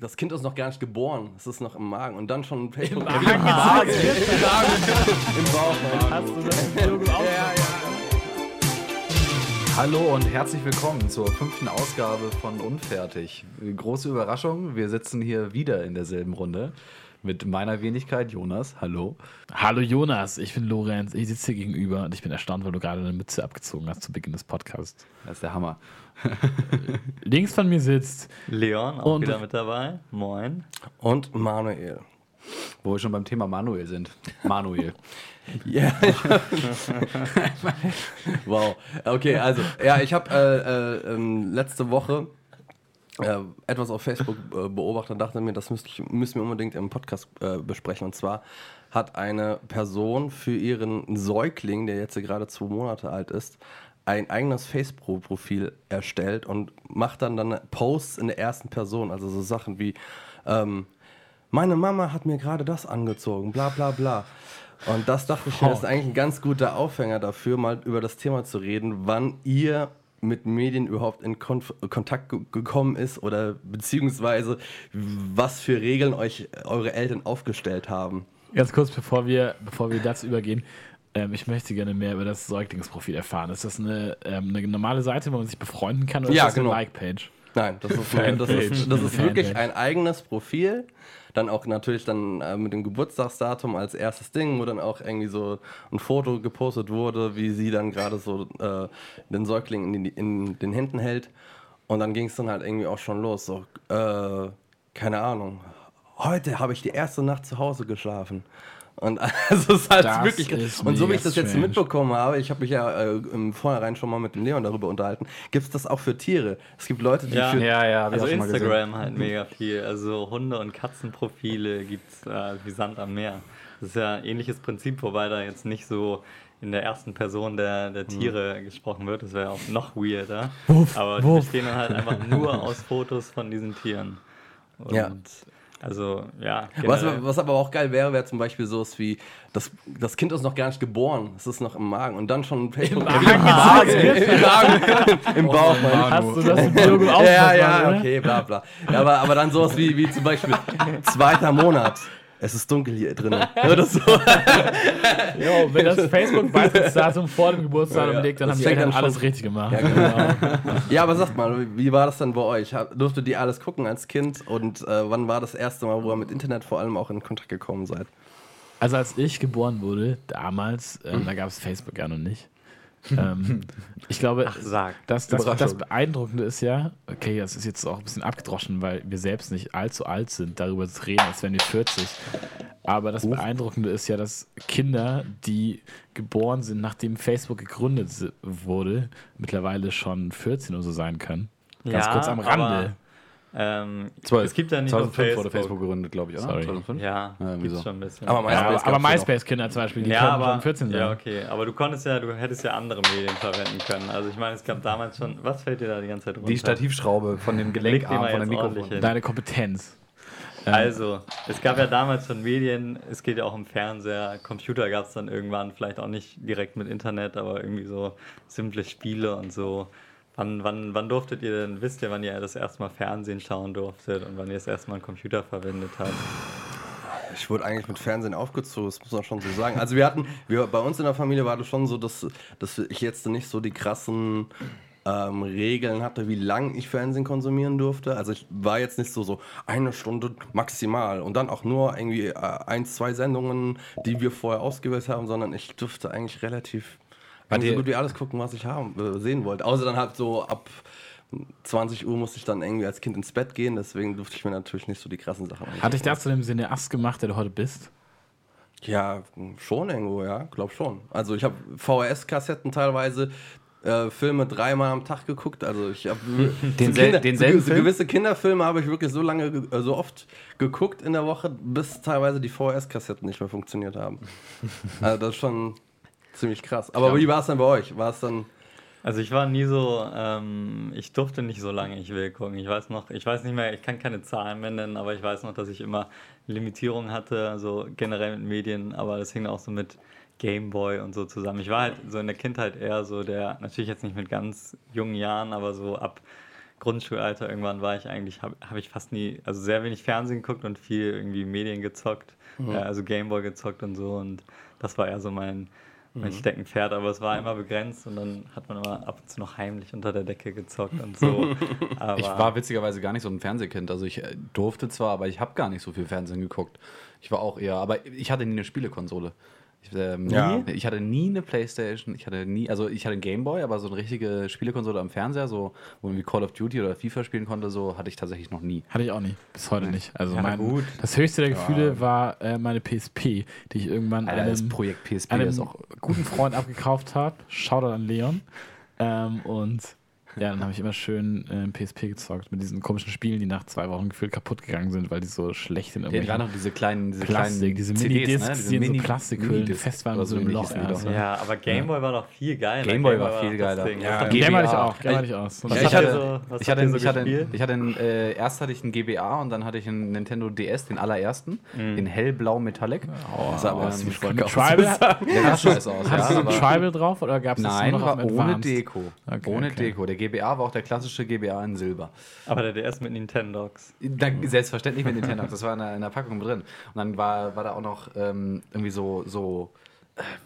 das Kind ist noch gar nicht geboren, es ist noch im Magen und dann schon Facebook. Im Magen, Im, Magen. Im Bauch. Hast du das? Ja, ja. Hallo und herzlich willkommen zur fünften Ausgabe von Unfertig. Große Überraschung, wir sitzen hier wieder in derselben Runde mit meiner Wenigkeit Jonas. Hallo. Hallo Jonas, ich bin Lorenz, ich sitze hier gegenüber und ich bin erstaunt, weil du gerade eine Mütze abgezogen hast zu Beginn des Podcasts. Das ist der Hammer. Links von mir sitzt Leon, auch Und- wieder mit dabei. Moin. Und Manuel. Wo wir schon beim Thema Manuel sind. Manuel. Ja. wow. Okay, also, ja, ich habe äh, äh, ähm, letzte Woche äh, etwas auf Facebook äh, beobachtet und dachte mir, das müsste ich, müssen wir unbedingt im Podcast äh, besprechen. Und zwar hat eine Person für ihren Säugling, der jetzt gerade zwei Monate alt ist, ein eigenes Facebook-Profil erstellt und macht dann dann Posts in der ersten Person. Also so Sachen wie, ähm, meine Mama hat mir gerade das angezogen, bla bla bla. Und das dachte ich mir, ist eigentlich ein ganz guter Aufhänger dafür, mal über das Thema zu reden, wann ihr mit Medien überhaupt in Konf Kontakt ge gekommen ist oder beziehungsweise was für Regeln euch eure Eltern aufgestellt haben. Ganz kurz, bevor wir, bevor wir dazu übergehen, ähm, ich möchte gerne mehr über das Säuglingsprofil erfahren. Ist das eine, ähm, eine normale Seite, wo man sich befreunden kann oder Ja, ist das genau. eine Like-Page? Nein, das ist, das ist, das ist wirklich ein eigenes Profil. Dann auch natürlich dann äh, mit dem Geburtstagsdatum als erstes Ding, wo dann auch irgendwie so ein Foto gepostet wurde, wie sie dann gerade so äh, den Säugling in, die, in den Händen hält. Und dann ging es dann halt irgendwie auch schon los. So, äh, keine Ahnung. Heute habe ich die erste Nacht zu Hause geschlafen. Und also es ist halt Das wirklich. ist und so wie ich das jetzt strange. mitbekommen habe, ich habe mich ja äh, im Vornherein schon mal mit dem Leon darüber unterhalten, gibt es das auch für Tiere. Es gibt Leute, die Ja. für. Ja, ja, Also. Instagram halt mega viel. Also Hunde- und Katzenprofile gibt es äh, wie Sand am Meer. Das ist ja ein ähnliches Prinzip, wobei da jetzt nicht so in der ersten Person der, der Tiere gesprochen wird. Das wäre auch noch weirder. Wuff, Aber die wuff. bestehen halt einfach nur aus Fotos von diesen Tieren. Und Ja. Also, ja. Was, was aber auch geil wäre, wäre zum Beispiel so wie, das, das Kind ist noch gar nicht geboren, es ist noch im Magen und dann schon Facebook. Magen? Im Magen, im, Magen, im Bauch. meine Hast du das Logo auch? ich. ja, ja, okay, bla bla. Ja, aber, aber dann sowas wie, wie zum Beispiel zweiter Monat. Es ist dunkel hier drinnen. Oder so. Jo, wenn das Facebook-Beitrittsdatum vor dem Geburtsdatum Ja, liegt, dann haben die Eltern alles schon- richtig gemacht. Ja, genau. ja, aber sagt mal, wie war das dann bei euch? Durftet ihr alles gucken als Kind? Und äh, wann war das erste Mal, wo ihr mit Internet vor allem auch in Kontakt gekommen seid? Also als ich geboren wurde, damals, ähm, da gab es Facebook ja noch nicht. Ähm, ich glaube, Ach, sag. das, das, das. Beeindruckende ist ja, okay, das ist jetzt auch ein bisschen abgedroschen, weil wir selbst nicht allzu alt sind, darüber zu reden, als wären wir 40. Aber das Beeindruckende ist ja, dass Kinder, die geboren sind, nachdem Facebook gegründet wurde, mittlerweile schon 14 oder so sein können. Ganz Ja, kurz am Rande. Ähm, Zwölf. es gibt ja nicht nur 2005 Facebook. wurde Facebook gegründet, glaube ich, oder? Sorry. 2005? Ja, Ja, gibt's so. schon ein bisschen. Aber MySpace ja noch. MySpace-Kinder zum Beispiel, die ja, können aber, schon 14 sein. Ja, okay. Aber du konntest ja, du hättest ja andere Medien verwenden können. Also ich meine, es gab damals schon. Was fällt dir da die ganze Zeit runter? Die Stativschraube von dem Gelenkarm von dem Mikrofon. Deine Kompetenz. Ähm, Also, es gab ja damals schon Medien, es geht ja auch im Fernseher, Computer gab es dann irgendwann, vielleicht auch nicht direkt mit Internet, aber irgendwie so simple Spiele und so. Wann, wann, wann durftet ihr denn, wisst ihr, wann ihr das erste Mal Fernsehen schauen durftet und wann ihr das erste Mal einen Computer verwendet habt? Ich wurde eigentlich mit Fernsehen aufgezogen, das muss man schon so sagen. Also wir hatten, wir, bei uns in der Familie war das schon so, dass, dass ich jetzt nicht so die krassen ähm, Regeln hatte, wie lang ich Fernsehen konsumieren durfte. Also ich war jetzt nicht so, so eine Stunde maximal und dann auch nur irgendwie äh, ein, zwei Sendungen, die wir vorher ausgewählt haben, sondern ich durfte eigentlich relativ dir- so gut wie alles gucken, was ich haben, äh, sehen wollte. Außer dann halt so ab 20 Uhr musste ich dann irgendwie als Kind ins Bett gehen, deswegen durfte ich mir natürlich nicht so die krassen Sachen Hat dich dazu dem Sinne Ast gemacht, der du heute bist? Ja, schon irgendwo, ja, glaub schon. Also ich habe VHS-Kassetten teilweise äh, Filme dreimal am Tag geguckt. Also ich habe Den sel- denselben so, Film? gewisse Kinderfilme habe ich wirklich so lange, ge- äh, so oft geguckt in der Woche, bis teilweise die VHS-Kassetten nicht mehr funktioniert haben. also das ist schon ziemlich krass. Aber wie war es dann bei euch? War es dann Also ich war nie so, ähm, ich durfte nicht so lange ich will gucken. Ich weiß noch, ich weiß nicht mehr, ich kann keine Zahlen mehr nennen, aber ich weiß noch, dass ich immer Limitierungen hatte, also generell mit Medien, aber das hing auch so mit Gameboy und so zusammen. Ich war halt so in der Kindheit eher so der, natürlich jetzt nicht mit ganz jungen Jahren, aber so ab Grundschulalter irgendwann war ich eigentlich, habe hab ich fast nie, also sehr wenig Fernsehen geguckt und viel irgendwie Medien gezockt, äh, also Gameboy gezockt und so und das war eher so mein, mein Steckenpferd, aber es war immer begrenzt und dann hat man immer ab und zu noch heimlich unter der Decke gezockt und so. Ich war witzigerweise gar nicht so ein Fernsehkind. Also ich äh, durfte zwar, aber ich habe gar nicht so viel Fernsehen geguckt. Ich war auch eher, aber ich hatte nie eine Spielekonsole. Ich, ähm, Ja. ich hatte nie eine Playstation, ich hatte nie, also ich hatte einen Gameboy, aber so eine richtige Spielekonsole am Fernseher, so wo man wie Call of Duty oder FIFA spielen konnte, so hatte ich tatsächlich noch nie. Hatte ich auch nie. Bis heute nicht. Also Ja, mein, gut. das höchste der Gefühle war äh, meine PSP, die ich irgendwann Alter, einem, Projekt PSP einem guten Freund abgekauft habe. Shoutout an Leon. Ähm, und ja, dann habe ich immer schön äh, PSP gezockt mit diesen komischen Spielen, die nach zwei Wochen gefühlt kaputt gegangen sind, weil die so schlecht in Ja, irgendwelchen gerade noch diese kleinen, diese Plastik, kleinen diese CDs, Mini-Discs, ne? Diese die in so Mini- Plastikhüllen Minidiscs fest waren so ähnlich Loch. Also. doch. ja, aber Gameboy war doch viel geiler. Gameboy war viel geiler. das. Ja, Was habt GBA. Game hatte ich auch, Ja, Game hatte ich auch. Was ich hatte, so- ich hatte, so ich hatte, ich hatte einen, äh, erst hatte ich einen GBA und dann hatte ich einen Nintendo DS, den allerersten, den hellblau Metallic. Oh, sah aber ähm, aus wie. Tribal, Der sah scheiße aus, Hattest ja, du so ein aber Tribal drauf oder gab es das noch ohne? Deko. Ohne. Deko. Der GBA war auch der klassische GBA in Silber. Aber der DS mit Nintendogs. Da, selbstverständlich mit Nintendo. Das war in der, in der Packung drin. Und dann war, war da auch noch ähm, irgendwie so, so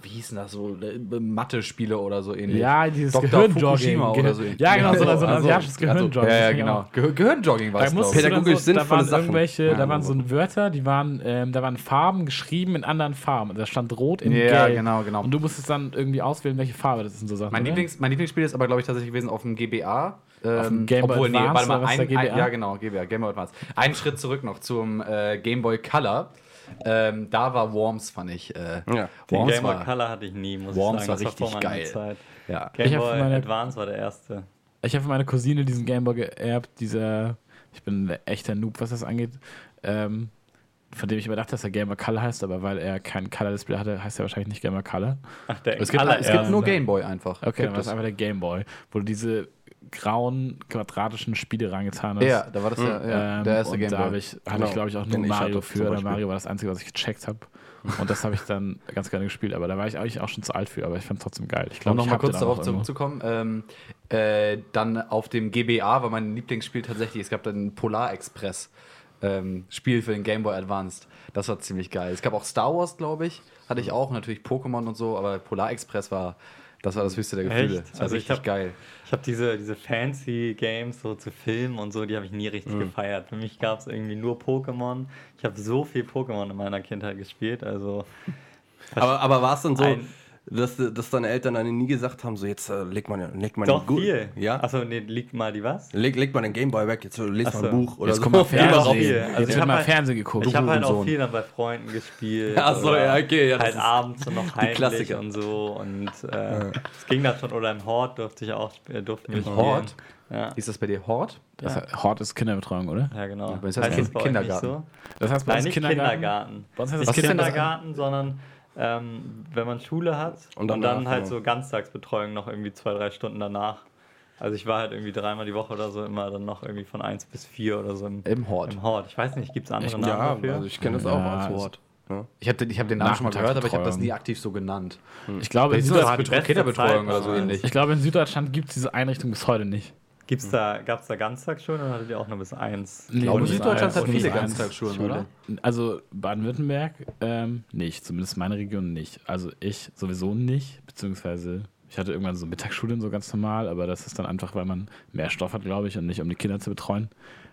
wie hießen das, so äh, Mathe-Spiele oder so ähnlich. Ja, dieses Dr. Gehirnjogging. Oder so ähnlich. Ja, genau, so, Also, so ein also, asiatisches Gehirnjogging. Ja, genau. Ge Gehirnjogging war Da es, Pädagogisch so, da waren Sachen. irgendwelche, Ja, da waren so. Wörter, die waren, ähm, da waren Farben geschrieben in anderen Farben. Da stand rot in Ja, gelb. genau, genau. Und du musstest dann irgendwie auswählen, welche Farbe das ist und so Sachen. Mein? Lieblings, mein Lieblingsspiel ist aber, glaube ich, tatsächlich gewesen auf dem GBA. Auf dem Ähm, Game Boy obwohl, nee, Advance warte mal, ein? Ein, ja, genau, GBA, Game Boy Advance. Einen Schritt zurück noch zum äh, Game Boy Color. Ähm, da war Worms, fand ich. Äh, Ja. Den Worms Game Boy war, Color hatte ich nie, muss Worms ich war sagen. Das richtig vor meiner geil. Zeit. ja. Ich Game hab Boy für meine- Advance war der erste. Ich habe von meiner Cousine diesen Gameboy geerbt, dieser, ich bin ein echter Noob, was das angeht, ähm, von dem ich immer dachte, dass er Gamer Color heißt, aber weil er kein Color-Display hatte, heißt er wahrscheinlich nicht Gamer Color. Ach, der Es gibt, es gibt nur Game Boy einfach. Okay, dann Gibt war es einfach der Gameboy, wo du diese grauen, quadratischen Spiele reingetan hast. Ja, da war das der, ja, Ähm, der erste und Game da Boy. habe ich, hab Genau, ich glaube ich, auch nur den ich Mario hatte, für. Mario war das Einzige, was ich gecheckt habe. Und das habe ich dann ganz gerne gespielt. Aber da war ich eigentlich auch schon zu alt für. Aber ich fand es trotzdem geil. Ich Um glaube, ich nochmal kurz darauf zurückzukommen, ähm, äh, dann auf dem GBA war mein Lieblingsspiel tatsächlich, es gab dann Polar Express. Ähm, Spiel für den Game Boy Advanced. Das war ziemlich geil. Es gab auch Star Wars, glaube ich. Hatte ich auch, natürlich Pokémon und so, aber Polar Express war, das war das höchste der Gefühle. Echt? Das war Also ich richtig hab- geil. Ich habe diese, diese fancy Games so zu filmen und so, die habe ich nie Mhm. richtig gefeiert. Für mich gab es irgendwie nur Pokémon. Ich habe so viel Pokémon in meiner Kindheit gespielt. Also Aber, aber war es dann so, Ein- dass, dass deine Eltern dann nie gesagt haben, so jetzt äh, leg mal, leg mal doch den Gu- viel. Ja? Achso, nee, liegt mal die was? Leg, leg mal den Gameboy weg, jetzt lest Ach mal ein so. Buch oder Jetzt so. kommt mal Ja, auch Fernsehen. viel. Jetzt Also ich wird mal halt- Fernsehen geguckt. Ich habe halt auch viel dann bei Freunden gespielt. Ach so, oder ja, okay, ja, halt ist- abends und noch heimlich Klassiker. und so. Und äh, es ging dann schon. Oder im Hort durfte ich auch sp- äh, durften wir Im spielen. Hort? Ja. Hieß das bei dir Hort? Das Hort ist Kinderbetreuung, oder? Ja, genau. bei uns heißt heißt das euch Kindergarten. nicht so? Das heißt bei Nein, uns nicht Kindergarten. Kindergarten. Bei uns heißt das Nicht ist? Kindergarten, sondern ähm, wenn man Schule hat Und und dann danach halt noch. so Ganztagsbetreuung noch irgendwie zwei, drei Stunden danach. Also ich war halt irgendwie dreimal die Woche oder so immer dann noch irgendwie von eins bis vier oder so im, Im Hort. im Hort. Ich weiß nicht, gibt es andere Ich- Namen Ja, dafür? also ich kenne das auch Ja, als also- Wort. Ja. Ich habe den, ich hab den Namen schon mal gehört, aber ich habe das nie aktiv so genannt. Ich glaube, in Süddeutschland, Kinderbetreuung Zeit oder so ähnlich. ich glaube, in Süddeutschland gibt es diese Einrichtung bis heute nicht. Gibt's da, Gab es da Ganztagsschulen oder hattet ihr auch nur bis eins? Nee, glaube, Süddeutschland hat viele. Ganztagsschulen, oder? Also Baden-Württemberg ähm, nicht, zumindest meine Region nicht. Also ich sowieso nicht, beziehungsweise ich hatte irgendwann so Mittagsschulen so ganz normal, aber das ist dann einfach, weil man mehr Stoff hat, glaube ich, und nicht um die Kinder zu betreuen.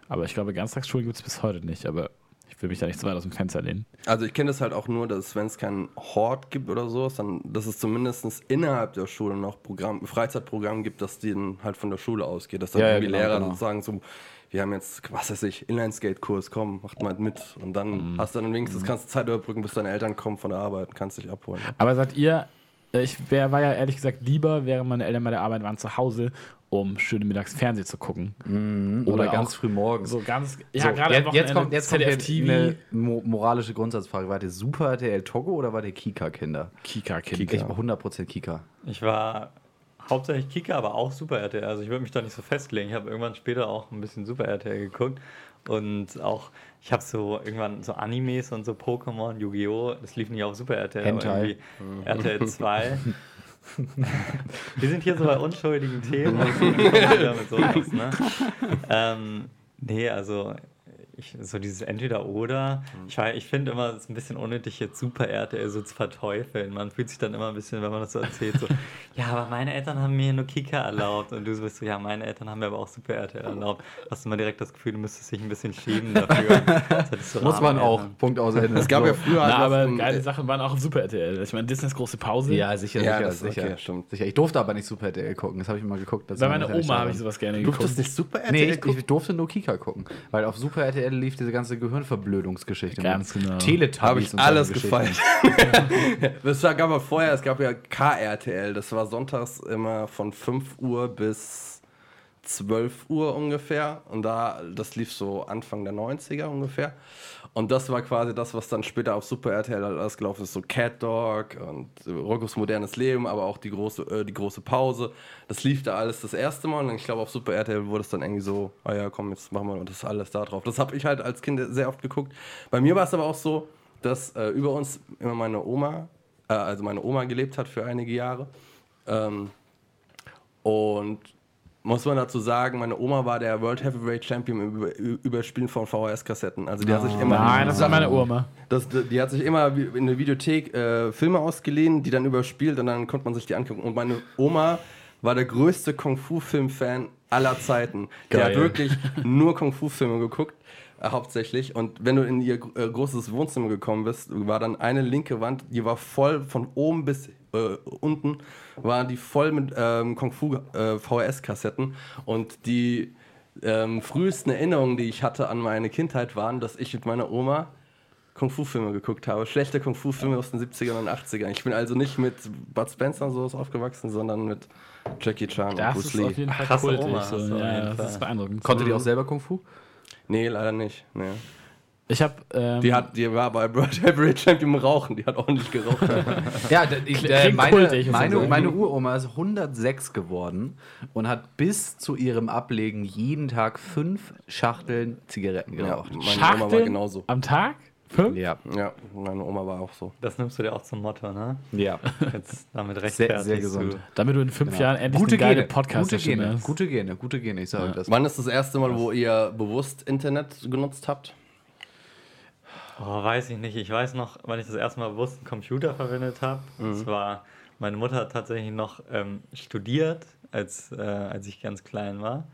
Aber ich glaube, Ganztagsschulen gibt es bis heute nicht, aber ich will mich da nicht so weit aus dem Fenster lehnen. Also ich kenne das halt auch nur, dass wenn es keinen Hort gibt oder so, dann, dass es zumindest innerhalb der Schule noch Programm, Freizeitprogramm gibt, das dann halt von der Schule ausgeht. Dass dann Ja, ja, irgendwie genau, Lehrer genau. sagen so, wir haben jetzt, was weiß ich, Inlineskate-Kurs, komm, macht mal mit. Und dann hast du dann wenigstens, kannst du Zeit überbrücken, bis deine Eltern kommen von der Arbeit und kannst dich abholen. Aber seid ihr, äh, ich wär, war ja ehrlich gesagt lieber, während meine Eltern bei der Arbeit waren, zu Hause, um schöne mittags Fernsehen zu gucken. Oder, Oder ganz früh morgens. So ganz, ja, So, gerade am jetzt, jetzt kommt, jetzt kommt ZDF TV, eine mo moralische Grundsatzfrage. War der Super RTL Togo oder war der Kika-Kinder? Kika-Kind. Ich war 100% Kika. Ich war hauptsächlich Kika, aber auch Super RTL. Also ich würde mich da nicht so festlegen. Ich habe irgendwann später auch ein bisschen Super RTL geguckt. Und auch, ich habe so irgendwann so Animes und so Pokémon, Yu-Gi-Oh! Das lief nicht auf Super RTL, aber Hentai. irgendwie RTL 2. Wir sind hier so bei unschuldigen Themen. wieder mit sowas, ne? ähm, nee, also ich, so dieses Entweder-Oder. Ich, wei- ich finde immer, es ist ein bisschen unnötig, jetzt Super RTL so zu verteufeln. Man fühlt sich dann immer ein bisschen, wenn man das so erzählt, so, ja, aber meine Eltern haben mir nur Kika erlaubt. Und du so bist so, ja, meine Eltern haben mir aber auch Super RTL erlaubt. Hast du mal direkt das Gefühl, du müsstest dich ein bisschen schämen dafür. Du Muss man auch. Eltern. Punkt aus Ende. Es gab ja früher Na, halt aber geile äh, Sachen waren auch auf Super RTL. Ich meine, Disneys große Pause. Ja, sicher, Ja, sicher, das- sicher. okay, stimmt. sicher. Ich durfte aber nicht Super RTL gucken. Das habe ich mal geguckt. Bei meiner Oma habe ich sowas gerne Du geguckt. durftest nicht Super RTL Nee, ich, gucken? ich durfte nur Kika gucken. Weil auf Super RTL lief diese ganze Gehirnverblödungsgeschichte. Ganz genau. Teletubbies Habe ich und alles gefeiert. Das war, gab es vorher, es gab ja KRTL, das war sonntags immer von 5 Uhr bis 12 Uhr ungefähr. Und da, das lief so Anfang der 90er ungefähr. Und das war quasi das, was dann später auf Super RTL halt alles gelaufen ist. So Cat Dog und Roccos modernes Leben, aber auch die große, äh, die große Pause. Das lief da alles das erste Mal. Und ich glaube, auf Super RTL wurde es dann irgendwie so, ah ja, komm, jetzt machen wir das alles da drauf. Das habe ich halt als Kind sehr oft geguckt. Bei mir war es aber auch so, dass äh, über uns immer meine Oma, äh, also meine Oma gelebt hat für einige Jahre. Ähm, und muss man dazu sagen, meine Oma war der World Heavyweight Champion im Über Überspielen von VHS-Kassetten. Also die hat sich immer Nein, das war meine Oma. das, die hat sich immer in der Videothek äh, Filme ausgeliehen, die dann überspielt und dann konnte man sich die angucken. Und meine Oma war der größte Kung-Fu-Film-Fan aller Zeiten. Die Geil. hat wirklich nur Kung-Fu-Filme geguckt, äh, hauptsächlich. Und wenn du in ihr äh, großes Wohnzimmer gekommen bist, war dann eine linke Wand, die war voll von oben bis äh, unten, waren die voll mit ähm, Kung-Fu-VHS-Kassetten. und die ähm, frühesten Erinnerungen, die ich hatte an meine Kindheit, waren, dass ich mit meiner Oma Kung-Fu-Filme geguckt habe. Schlechte Kung-Fu-Filme aus den 70ern und 80ern. Ich bin also nicht mit Bud Spencer und sowas aufgewachsen, sondern mit Jackie Chan Das und Bruce ist Lee. auf jeden Fall Krasse kultig. Oma so. Ja, jeden das Fall. ist beeindruckend. Konnte die auch selber Kung Fu? Nee, leider nicht. Nee. Ich habe ähm, Die, hat, die war bei World Heavyweight Champion im Rauchen. Die hat ordentlich geraucht. Ja, ich, äh, meine, kultig, meine, meine Uroma ist 106 geworden und hat bis zu ihrem Ablegen jeden Tag fünf Schachteln Zigaretten ja, geraucht. meine Oma war Schachteln genauso. am Tag? Fünf? Ja. Ja, meine Oma war auch so. Das nimmst du dir auch zum Motto, ne? ja. Jetzt damit Sehr, rechtfertigst sehr du. gesund. Damit du in fünf Genau. Jahren endlich gute eine geile Gene, podcast gute Gene, gute Gene, gute Gene, ich sage das. Wann ist das erste Mal, wo ihr bewusst Internet genutzt habt? Oh, weiß ich nicht. Ich weiß noch, wann ich das erste Mal bewusst einen Computer verwendet habe. Das war, meine Mutter hat tatsächlich noch ähm, studiert, als, äh, als ich ganz klein war.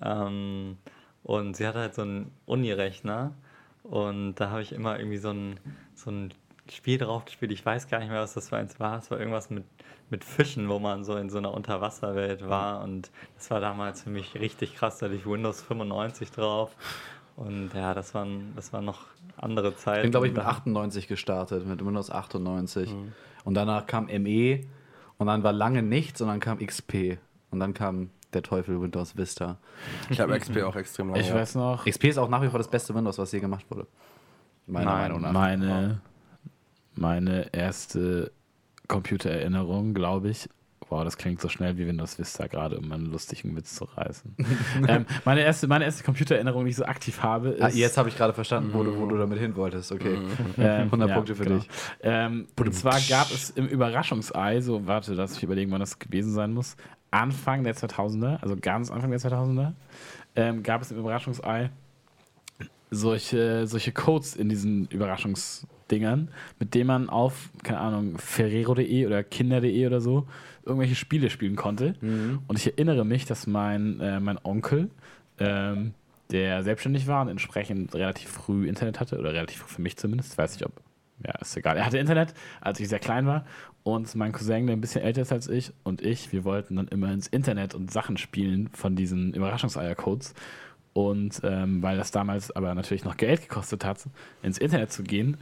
Ähm, und sie hatte halt so einen Uni-Rechner. Und da habe ich immer irgendwie so ein, so ein Spiel drauf gespielt. Ich weiß gar nicht mehr, was das für eins war. Es war irgendwas mit, mit Fischen, wo man so in so einer Unterwasserwelt war. Und das war damals für mich richtig krass. Da hatte ich Windows 95 drauf. Und ja, das waren, das waren noch andere Zeiten. Ich bin, glaube ich, mit Da- 98 gestartet, mit Windows 98. Und danach kam ME und dann war lange nichts und dann kam XP. Und dann kam der Teufel Windows Vista. Ich habe XP auch extrem lange. Ich weiß noch, XP ist auch nach wie vor das beste Windows, was je gemacht wurde. Meiner Nein, Meinung nach. meine, meine erste Computererinnerung, glaube ich. Wow, das klingt so schnell wie Windows Vista gerade, um einen lustigen Witz zu reißen. ähm, meine, erste, meine erste Computererinnerung, die ich so aktiv habe, ist. Ah, jetzt habe ich gerade verstanden, wo du, wo du damit hin wolltest. Okay. Ähm, 100 Punkte für dich. Ähm, und zwar gab es im Überraschungsei, so warte, lass mich überlegen, wann das gewesen sein muss, Anfang der 2000er, also ganz Anfang der 2000er, ähm, gab es im Überraschungsei solche, solche Codes in diesen Überraschungsdingern, mit denen man auf, keine Ahnung, Ferrero.de oder Kinder.de oder so irgendwelche Spiele spielen konnte. Und ich erinnere mich, dass mein, äh, mein Onkel, ähm, der selbstständig war und entsprechend relativ früh Internet hatte, oder relativ früh für mich zumindest, weiß nicht ob, ja, ist egal. Er hatte Internet, als ich sehr klein war. Und mein Cousin, der ein bisschen älter ist als ich, und ich, wir wollten dann immer ins Internet und Sachen spielen von diesen Überraschungseier-Codes. Und ähm, weil das damals aber natürlich noch Geld gekostet hat, ins Internet zu gehen,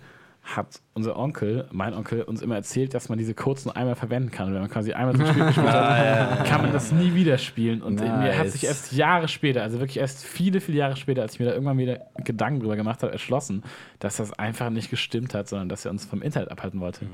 hat unser Onkel, mein Onkel, uns immer erzählt, dass man diese Codes nur einmal verwenden kann. Und wenn man quasi einmal so ein Spiel gespielt hat, kann man das nie wieder spielen. Und mir hat Nice. sich erst Jahre später, also wirklich erst viele, viele Jahre später, als ich mir da irgendwann wieder Gedanken drüber gemacht habe, erschlossen, dass das einfach nicht gestimmt hat, sondern dass er uns vom Internet abhalten wollte.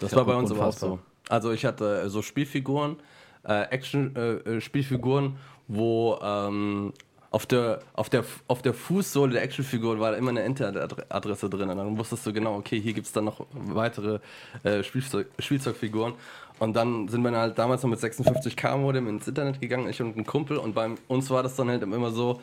Das Ja, war bei uns aber auch so. Also ich hatte äh, so Spielfiguren, äh, Action-Spielfiguren, wo ähm, auf der, auf der, auf der Fußsohle der Actionfigur war da immer eine Internetadresse drin. Und dann wusstest du genau, okay, hier gibt es dann noch weitere äh, Spielzeug, Spielzeugfiguren. Und dann sind wir halt damals noch mit 56k Modem ins Internet gegangen, ich und ein Kumpel. Und bei uns war das dann halt immer so.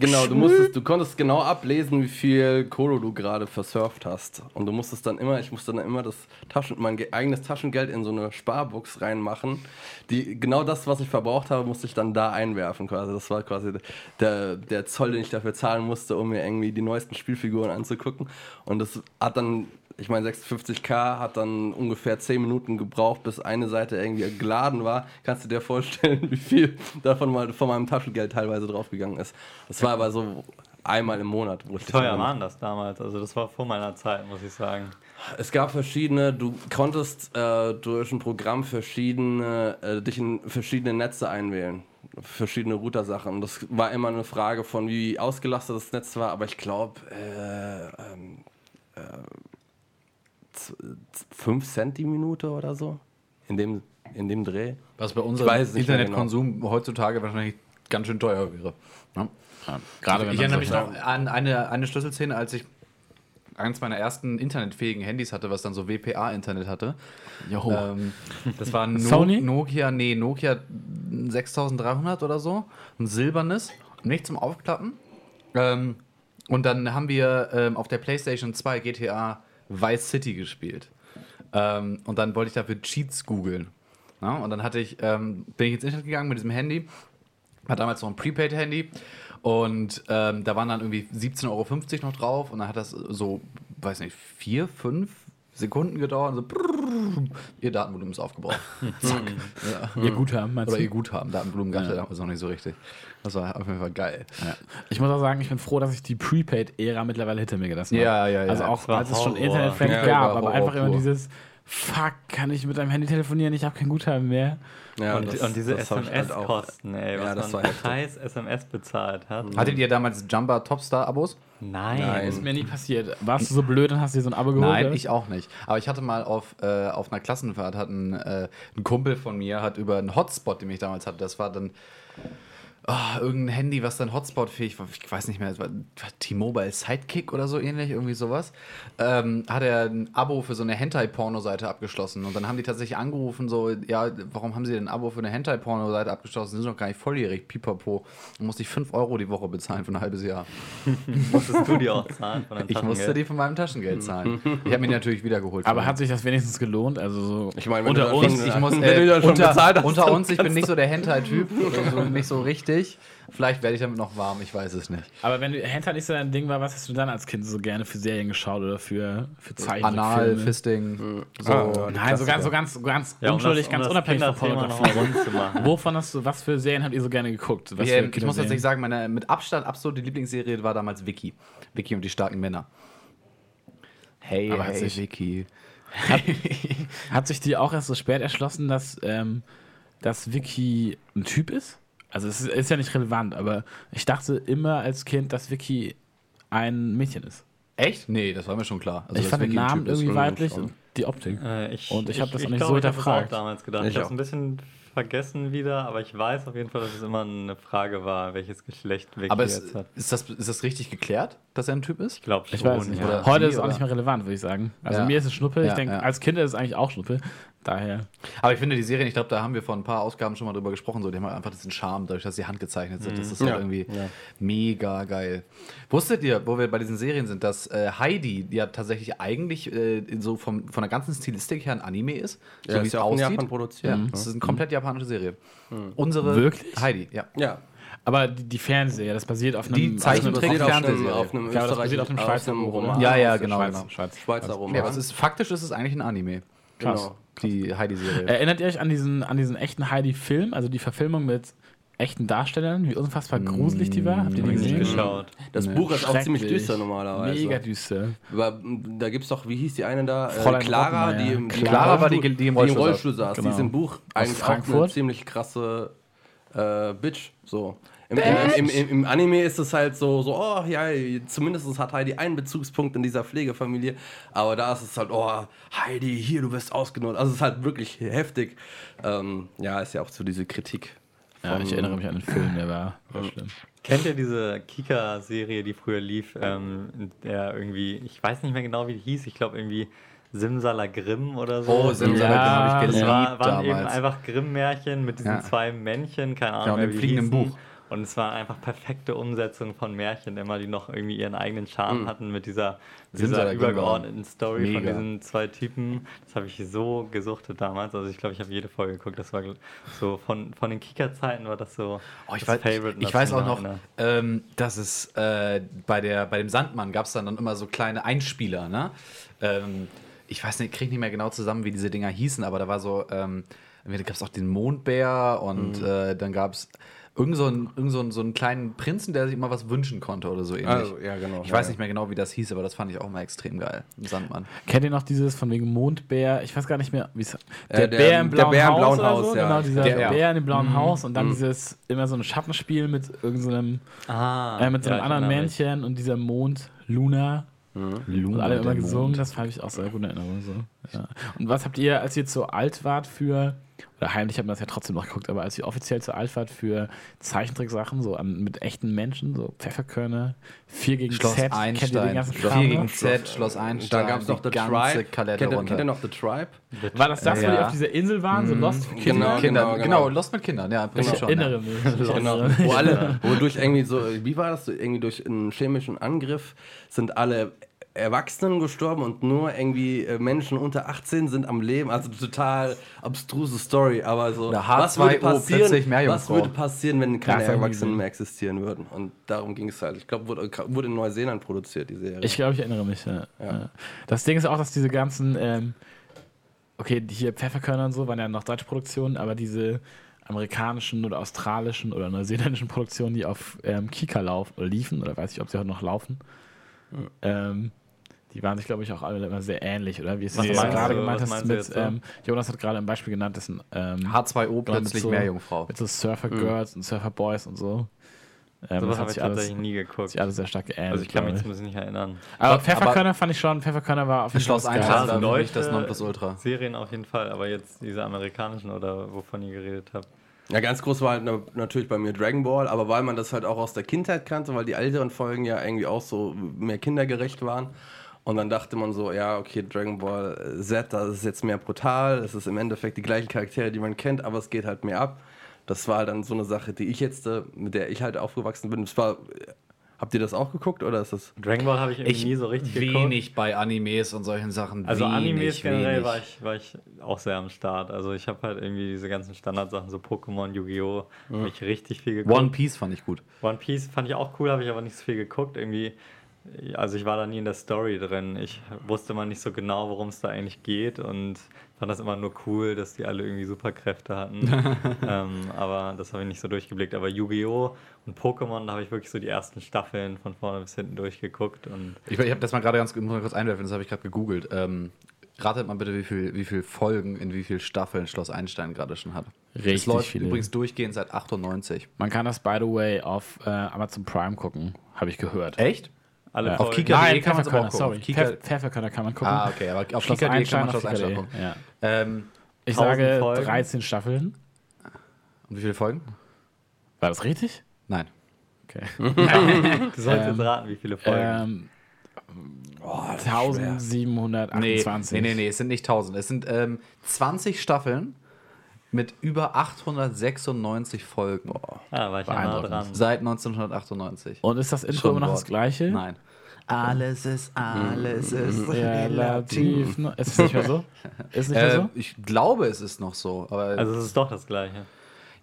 Genau, du musstest, du konntest genau ablesen, wie viel Kohle du gerade versurft hast. Und du musstest dann immer, ich musste dann immer das Taschen, mein ge- eigenes Taschengeld in so eine Sparbox reinmachen. Die, genau das, was ich verbraucht habe, musste ich dann da einwerfen. Quasi. Das war quasi der, der Zoll, den ich dafür zahlen musste, um mir irgendwie die neuesten Spielfiguren anzugucken. Und das hat dann ich meine, 56k hat dann ungefähr 10 Minuten gebraucht, bis eine Seite irgendwie geladen war. Kannst du dir vorstellen, wie viel davon mal von meinem Taschengeld teilweise draufgegangen ist? Das war aber so einmal im Monat. Wo ich das Teuer waren das damals. Also das war vor meiner Zeit, muss ich sagen. Es gab verschiedene, du konntest äh, durch ein Programm verschiedene, äh, dich in verschiedene Netze einwählen. Verschiedene Router-Sachen. Das war immer eine Frage von, wie ausgelastet das Netz war, aber ich glaube, äh, ähm, äh, 5 Cent die Minute oder so. In dem, in dem Dreh. Was bei unserem Internetkonsum heutzutage wahrscheinlich ganz schön teuer wäre. Ne? Ja, gerade wenn ich erinnere mich noch an eine, eine Schlüsselszene, als ich eins meiner ersten internetfähigen Handys hatte, was dann so WPA-Internet hatte. Ähm, das war ein no Sony? Nokia, nee, Nokia 6300 oder so. Ein silbernes, nicht zum Aufklappen. Ähm, und dann haben wir ähm, auf der PlayStation 2 GTA Vice City gespielt. Ähm, und dann wollte ich dafür Cheats googeln. Ja, und dann hatte ich, ähm, bin ich ins Internet gegangen mit diesem Handy. War damals noch ein Prepaid-Handy. Und ähm, da waren dann irgendwie 17,50 Euro noch drauf. Und dann hat das so, weiß nicht, vier, fünf Sekunden gedauert. Und so, brrrr, ihr Datenvolumen ist aufgebraucht. Zack. Ja. ihr Guthaben, meinst Oder du? ihr Guthaben. Datenvolumen gab es Ja. ja damals noch nicht so richtig. Das war auf jeden Fall geil. Ja. Ich muss auch sagen, ich bin froh, dass ich die Prepaid-Ära mittlerweile hinter mir gelassen habe. Ja, ja, ja. Also auch als es schon. Internetfans Ja, gab, aber einfach immer dieses Fuck, kann ich mit deinem Handy telefonieren? Ich habe kein Guthaben mehr. Ja, und, das- und diese ich halt. SMS-Kosten, ey, Ja, was das man scheiß SMS bezahlt hat. Hattet ihr damals Jumba Topstar-Abos? Nein. Nein. Ist mir nie passiert. Warst du so blöd und hast dir so ein Abo geholt? Nein, ich auch nicht. Aber ich hatte mal auf, äh, auf einer Klassenfahrt, hat ein, äh, ein Kumpel von mir hat über einen Hotspot, den ich damals hatte, das war dann ah, irgendein Handy, was dann Hotspot-fähig war, ich weiß nicht mehr, es war T-Mobile Sidekick oder so ähnlich, irgendwie sowas, ähm, hat er ein Abo für so eine Hentai-Porno-Seite abgeschlossen. Und dann haben die tatsächlich angerufen, so, ja, warum haben sie denn ein Abo für eine Hentai-Porno-Seite abgeschlossen? Sie sind doch gar nicht volljährig, pipapo. Dann musste ich 5 Euro die Woche bezahlen für ein halbes Jahr. Musstest du die auch zahlen von deinem Ich musste die von meinem Taschengeld zahlen. Ich habe mir die natürlich wiedergeholt. aber hat sich das wenigstens gelohnt? Also so Ich meine, unter uns. ich muss, äh, unter, bezahlt unter uns, ich bin nicht so der Hentai-Typ, also nicht so richtig. Vielleicht werde ich damit noch warm, ich weiß es nicht. Aber wenn du Hentai nicht so dein Ding war, was hast du dann als Kind so gerne für Serien geschaut oder für, für Zeichentrickfilme? Anal, Fisting, so. Ah. Nein, so ganz, so ganz, ganz Ja, um unschuldig, das- um ganz unabhängig von Pornografie. Wovon hast du, was für Serien habt ihr so gerne geguckt? Was Ja, ich muss tatsächlich sagen, meine mit Abstand absolute Lieblingsserie war damals Vicky. Vicky und die starken Männer. Hey, Aber hat hey, sich- Vicky. Hat sich dir auch erst so spät erschlossen, dass, ähm, dass Vicky ein Typ ist? Also es ist, ist ja nicht relevant, aber ich dachte immer als Kind, dass Vicky ein Mädchen ist. Echt? Nee, das war mir schon klar. Also, ich fand den Namen irgendwie weiblich und die Optik. Äh, ich, Und ich hab das auch nicht glaub, so ich hab das hinterfragt. auch damals gedacht. Ich Ich habe es ein bisschen vergessen wieder, aber ich weiß auf jeden Fall, dass es immer eine Frage war, welches Geschlecht Vicky Aber ist, jetzt hat. ist, das, ist das richtig geklärt, dass er ein Typ ist? Ich glaube schon. Ich weiß nicht. Heute ist es auch nicht mehr relevant, würde ich sagen. Also Ja. mir ist es Schnuppe. Ich Ja, denke, ja. als Kind ist es eigentlich auch Schnuppe. Daher. Aber ich finde die Serien, ich glaube, da haben wir vor ein paar Ausgaben schon mal drüber gesprochen, so, die haben halt einfach diesen Charme, dadurch, dass sie handgezeichnet sind. Das ist halt Ja. irgendwie mega geil. Wusstet ihr, wo wir bei diesen Serien sind, dass äh, Heidi ja tatsächlich eigentlich äh, so vom, von der ganzen Stilistik her ein Anime ist? Ja, wie ja auch in Japan produziert. Ja, Mhm. das ist eine komplett japanische Serie. Unsere Wirklich? Heidi, ja. Ja. Aber die, die Fernsehserie, das basiert auf einem. Die Zeichentrick- auf einem- Fernsehserie. auf einem Ja, das basiert auf dem Österreich- Schweizer auf einem Roman. Ja, ja, genau, genau. Schweiz. Schweizer Roman. ja aber es ist, faktisch ist es eigentlich ein Anime. Genau. Die Heidi-Serie. Erinnert ihr euch an diesen, an diesen echten Heidi-Film, also die Verfilmung mit echten Darstellern, wie unfassbar gruselig die war? Habt ihr die Hab ich nicht gesehen? geschaut. Das Nee. Buch ist auch ziemlich düster normalerweise. Mega düster. Aber, m, da gibt es doch, wie hieß die eine da? Äh, Fräulein Clara, die im, die im Clara war die- Rollstuhl- die im Rollstuhl Rollstuhl saß. Genau. Die ist im Buch eigentlich auch eine ziemlich krasse äh, Bitch. So. Im, im, im, im, Im Anime ist es halt so, so, oh ja, zumindest hat Heidi einen Bezugspunkt in dieser Pflegefamilie. Aber da ist es halt, oh, Heidi, hier, du wirst ausgenutzt. Also es ist halt wirklich heftig. Ähm, ja, ist ja auch so diese Kritik Ja, ich erinnere mich an den Film, der war, war schlimm. Kennt ihr diese Kika-Serie, die früher lief, ähm, in der irgendwie, ich weiß nicht mehr genau, wie die hieß, ich glaube irgendwie Simsalagrim oder so. Oh, Simsalagrim Ja, habe ich Das geliebt war, waren eben damals. einfach Grimm-Märchen mit diesen Ja. zwei Männchen, keine Ahnung, Ja, und dem fliegenden. Buch. Und es war einfach perfekte Umsetzung von Märchen, immer die noch irgendwie ihren eigenen Charme hatten mit dieser, dieser übergeordneten Story von mega. diesen zwei Typen. Das habe ich so gesuchtet damals. Also ich glaube, ich habe jede Folge geguckt. Das war so von, von den Kika-Zeiten war das so Oh, ich das weiß, Favorite, ich das weiß auch noch, ähm, dass es äh, bei, der, bei dem Sandmann gab es dann, dann immer so kleine Einspieler, ne? Ähm, ich weiß nicht, kriege nicht mehr genau zusammen, wie diese Dinger hießen, aber da war so, ähm, da gab es auch den Mondbär und äh, dann gab es irgend so einen, irgend so, einen, so einen kleinen Prinzen, der sich immer was wünschen konnte oder so ähnlich. Also, ja, genau. Ich Ja, weiß ja. nicht mehr genau, wie das hieß, aber das fand ich auch mal extrem geil. Im Sandmann. Kennt ihr noch dieses von wegen Mondbär? Ich weiß gar nicht mehr, wie es Äh, Der, der- Bär im der blauen Bär im Haus. blauen oder Haus, so. ja. Genau, dieser Der. Bär in dem blauen Haus und dann dieses immer so ein Schattenspiel mit irgendeinem Ah, äh, mit so einem anderen. Männchen und dieser Mond Luna. Luna, Und alle immer der gesungen, Mond. das habe ich auch sehr gut in Erinnerung. So. Ja. Und was habt ihr, als ihr zu alt wart für, oder heimlich hat man das ja trotzdem noch geguckt, aber als ihr offiziell zu alt wart für Zeichentricksachen, so an, mit echten Menschen, so Pfefferkörner, 4 gegen Schloss Z, kennt ihr den Einstein. ganzen 4 Kram gegen? Z, Schloss Einstein. Da gab es noch die The ganze Tribe. Kennt ihr, kennt ihr noch The Tribe? War das das, wo die Ja. auf dieser Insel waren, so Lost for Kinder? Genau, Kinder, genau, genau, genau. Lost mit Kindern, ja, Ich schon. erinnere ja. mich. Ich Genau. Wo alle, wo durch irgendwie so, wie war das? Irgendwie durch einen chemischen Angriff sind alle Erwachsenen gestorben und nur irgendwie äh, Menschen unter 18 sind am Leben. Also total abstruse Story, aber so. Was H2O, würde passieren, was würde passieren, wenn keine Erwachsenen mehr existieren würden? Und darum ging es halt. Ich glaube, wurde, wurde in Neuseeland produziert, die Serie. Ich glaube, ich erinnere mich. Ja. Ja. Das Ding ist auch, dass diese ganzen, ähm, okay, hier Pfefferkörner und so waren ja noch deutsche Produktionen, aber diese amerikanischen oder australischen oder neuseeländischen Produktionen, die auf ähm, Kika lauf, oder liefen, oder weiß ich, ob sie heute noch laufen, ähm, die waren sich, glaube ich, auch alle immer sehr ähnlich, oder? Wie es Was du meinst gerade du- gemeint was hast du mit, jetzt so? ähm, Jonas hat gerade ein Beispiel genannt, das sind ähm, H2O mit plötzlich so- Meerjungfrau. mit so Surfer Girls und Surfer Boys und so. Ähm, Sowas das hat habe ich sich alles, tatsächlich nie hat geguckt. sich alles sehr stark geähnelt. Also ich kann mich zumindest nicht erinnern. aber Aber- Pfefferkörner fand ich schon, Pfefferkörner war auf jeden Schloss Fall da Deutsche- wirklich das Nonplusultra. Serien auf jeden Fall, aber jetzt diese amerikanischen oder wovon ihr geredet habt. Ja, ganz groß war halt na- natürlich bei mir Dragon Ball, aber weil man das halt auch aus der Kindheit kannte, weil die älteren Folgen ja irgendwie auch so mehr kindergerecht waren. Und dann dachte man so, ja, okay, Dragon Ball Z, das ist jetzt mehr brutal, es ist im Endeffekt die gleichen Charaktere, die man kennt, aber es geht halt mehr ab. Das war halt dann so eine Sache, die ich jetzt, äh, mit der ich halt aufgewachsen bin. Das war, habt ihr das auch geguckt oder ist das? Dragon Ball habe ich irgendwie nie so richtig geguckt. wenig bei Animes und solchen Sachen. Also wenig, Animes generell wenig. war ich, war ich auch sehr am Start. Also ich habe halt irgendwie diese ganzen Standardsachen, so Pokémon, Yu-Gi-Oh! habe ich richtig viel geguckt. One Piece fand ich gut. One Piece fand ich auch cool, habe ich aber nicht so viel geguckt. Irgendwie, also ich war da nie in der Story drin. Ich wusste mal nicht so genau, worum es da eigentlich geht und fand das immer nur cool, dass die alle irgendwie Superkräfte hatten. ähm, aber das habe ich nicht so durchgeblickt. Aber Yu-Gi-Oh! und Pokémon, da habe ich wirklich so die ersten Staffeln von vorne bis hinten durchgeguckt und Ich, ich habe das mal gerade ganz muss mal kurz einwerfen, das habe ich gerade gegoogelt. Ähm, ratet mal bitte, wie viel, wie viel Folgen in wie viel Staffeln Schloss Einstein gerade schon hat. Richtig es läuft viele. übrigens durchgehend seit 98. Man kann das, by the way, auf äh, Amazon Prime gucken, habe ich gehört. Echt? Alle Ja. Auf Kika- Nein, kann auch Pfefferkörner, gucken. sorry. Kika- Pfeff- Pfefferkörner kann man gucken. Ah, okay, aber auf Kika.de kann man auf Schloss Einstein gucken. Ja. Ähm, Ich 1000 sage Folgen. 13 Staffeln. und wie viele Folgen? War das richtig? Nein. Okay. Du sollst jetzt Ähm, raten, wie viele Folgen. ähm, Oh, 1728. Nee, nee, nee, nee, es sind nicht 1000. Es sind ähm, 20 Staffeln mit über 896 Folgen. ah, war ich ja nah dran. Seit 1998. Und ist das Intro immer noch das gleiche? Nein. Alles ist, alles ist Relativ. Ist es nicht mehr so? Ist nicht mehr Äh, so? ich glaube, es ist noch so. Aber, Also es ist doch das gleiche.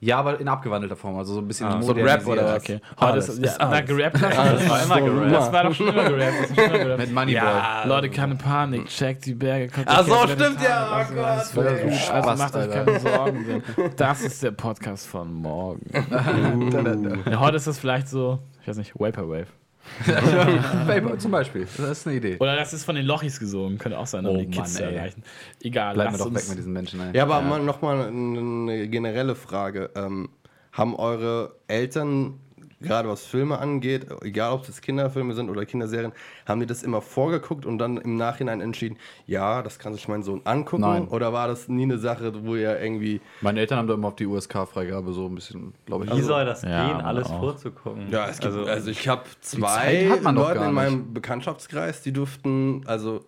Ja, aber in abgewandelter Form. Also so ein bisschen so modernisiert. Rap oder was? Okay. Heute Alles. ist, ja, na, gerappt du. Das war immer gerappt. Das war doch schon immer gerappt. Das ist schon immer gerappt. Mit Moneyboy. Ja, Leute, keine Panik. Check die Berge. Ach so, stimmt, ja, oh Also, Gott. Also macht euch keine Sorgen. Das ist der Podcast von morgen. Ja, heute ist das vielleicht so, ich weiß nicht, Vaporwave. Paper zum Beispiel. Das ist eine Idee. Oder das ist von den Lochis gesungen. Könnte auch sein, um Oh die Kids Mann, zu erreichen. Egal, Bleiben wir doch weg mit diesen Menschen. Ey. Ja, aber mal nochmal eine generelle Frage. Ähm, haben eure Eltern gerade was Filme angeht, egal ob es Kinderfilme sind oder Kinderserien, haben die das immer vorgeguckt und dann im Nachhinein entschieden, ja, das kann sich mein Sohn angucken? Nein. Oder war das nie eine Sache, wo ihr irgendwie. Meine Eltern haben da immer auf die USK-Freigabe so ein bisschen, glaube ich. Wie soll das Ja, gehen, alles auch. vorzugucken? Ja, es gibt, also, also, ich habe zwei Leute in meinem Bekanntschaftskreis, die durften, also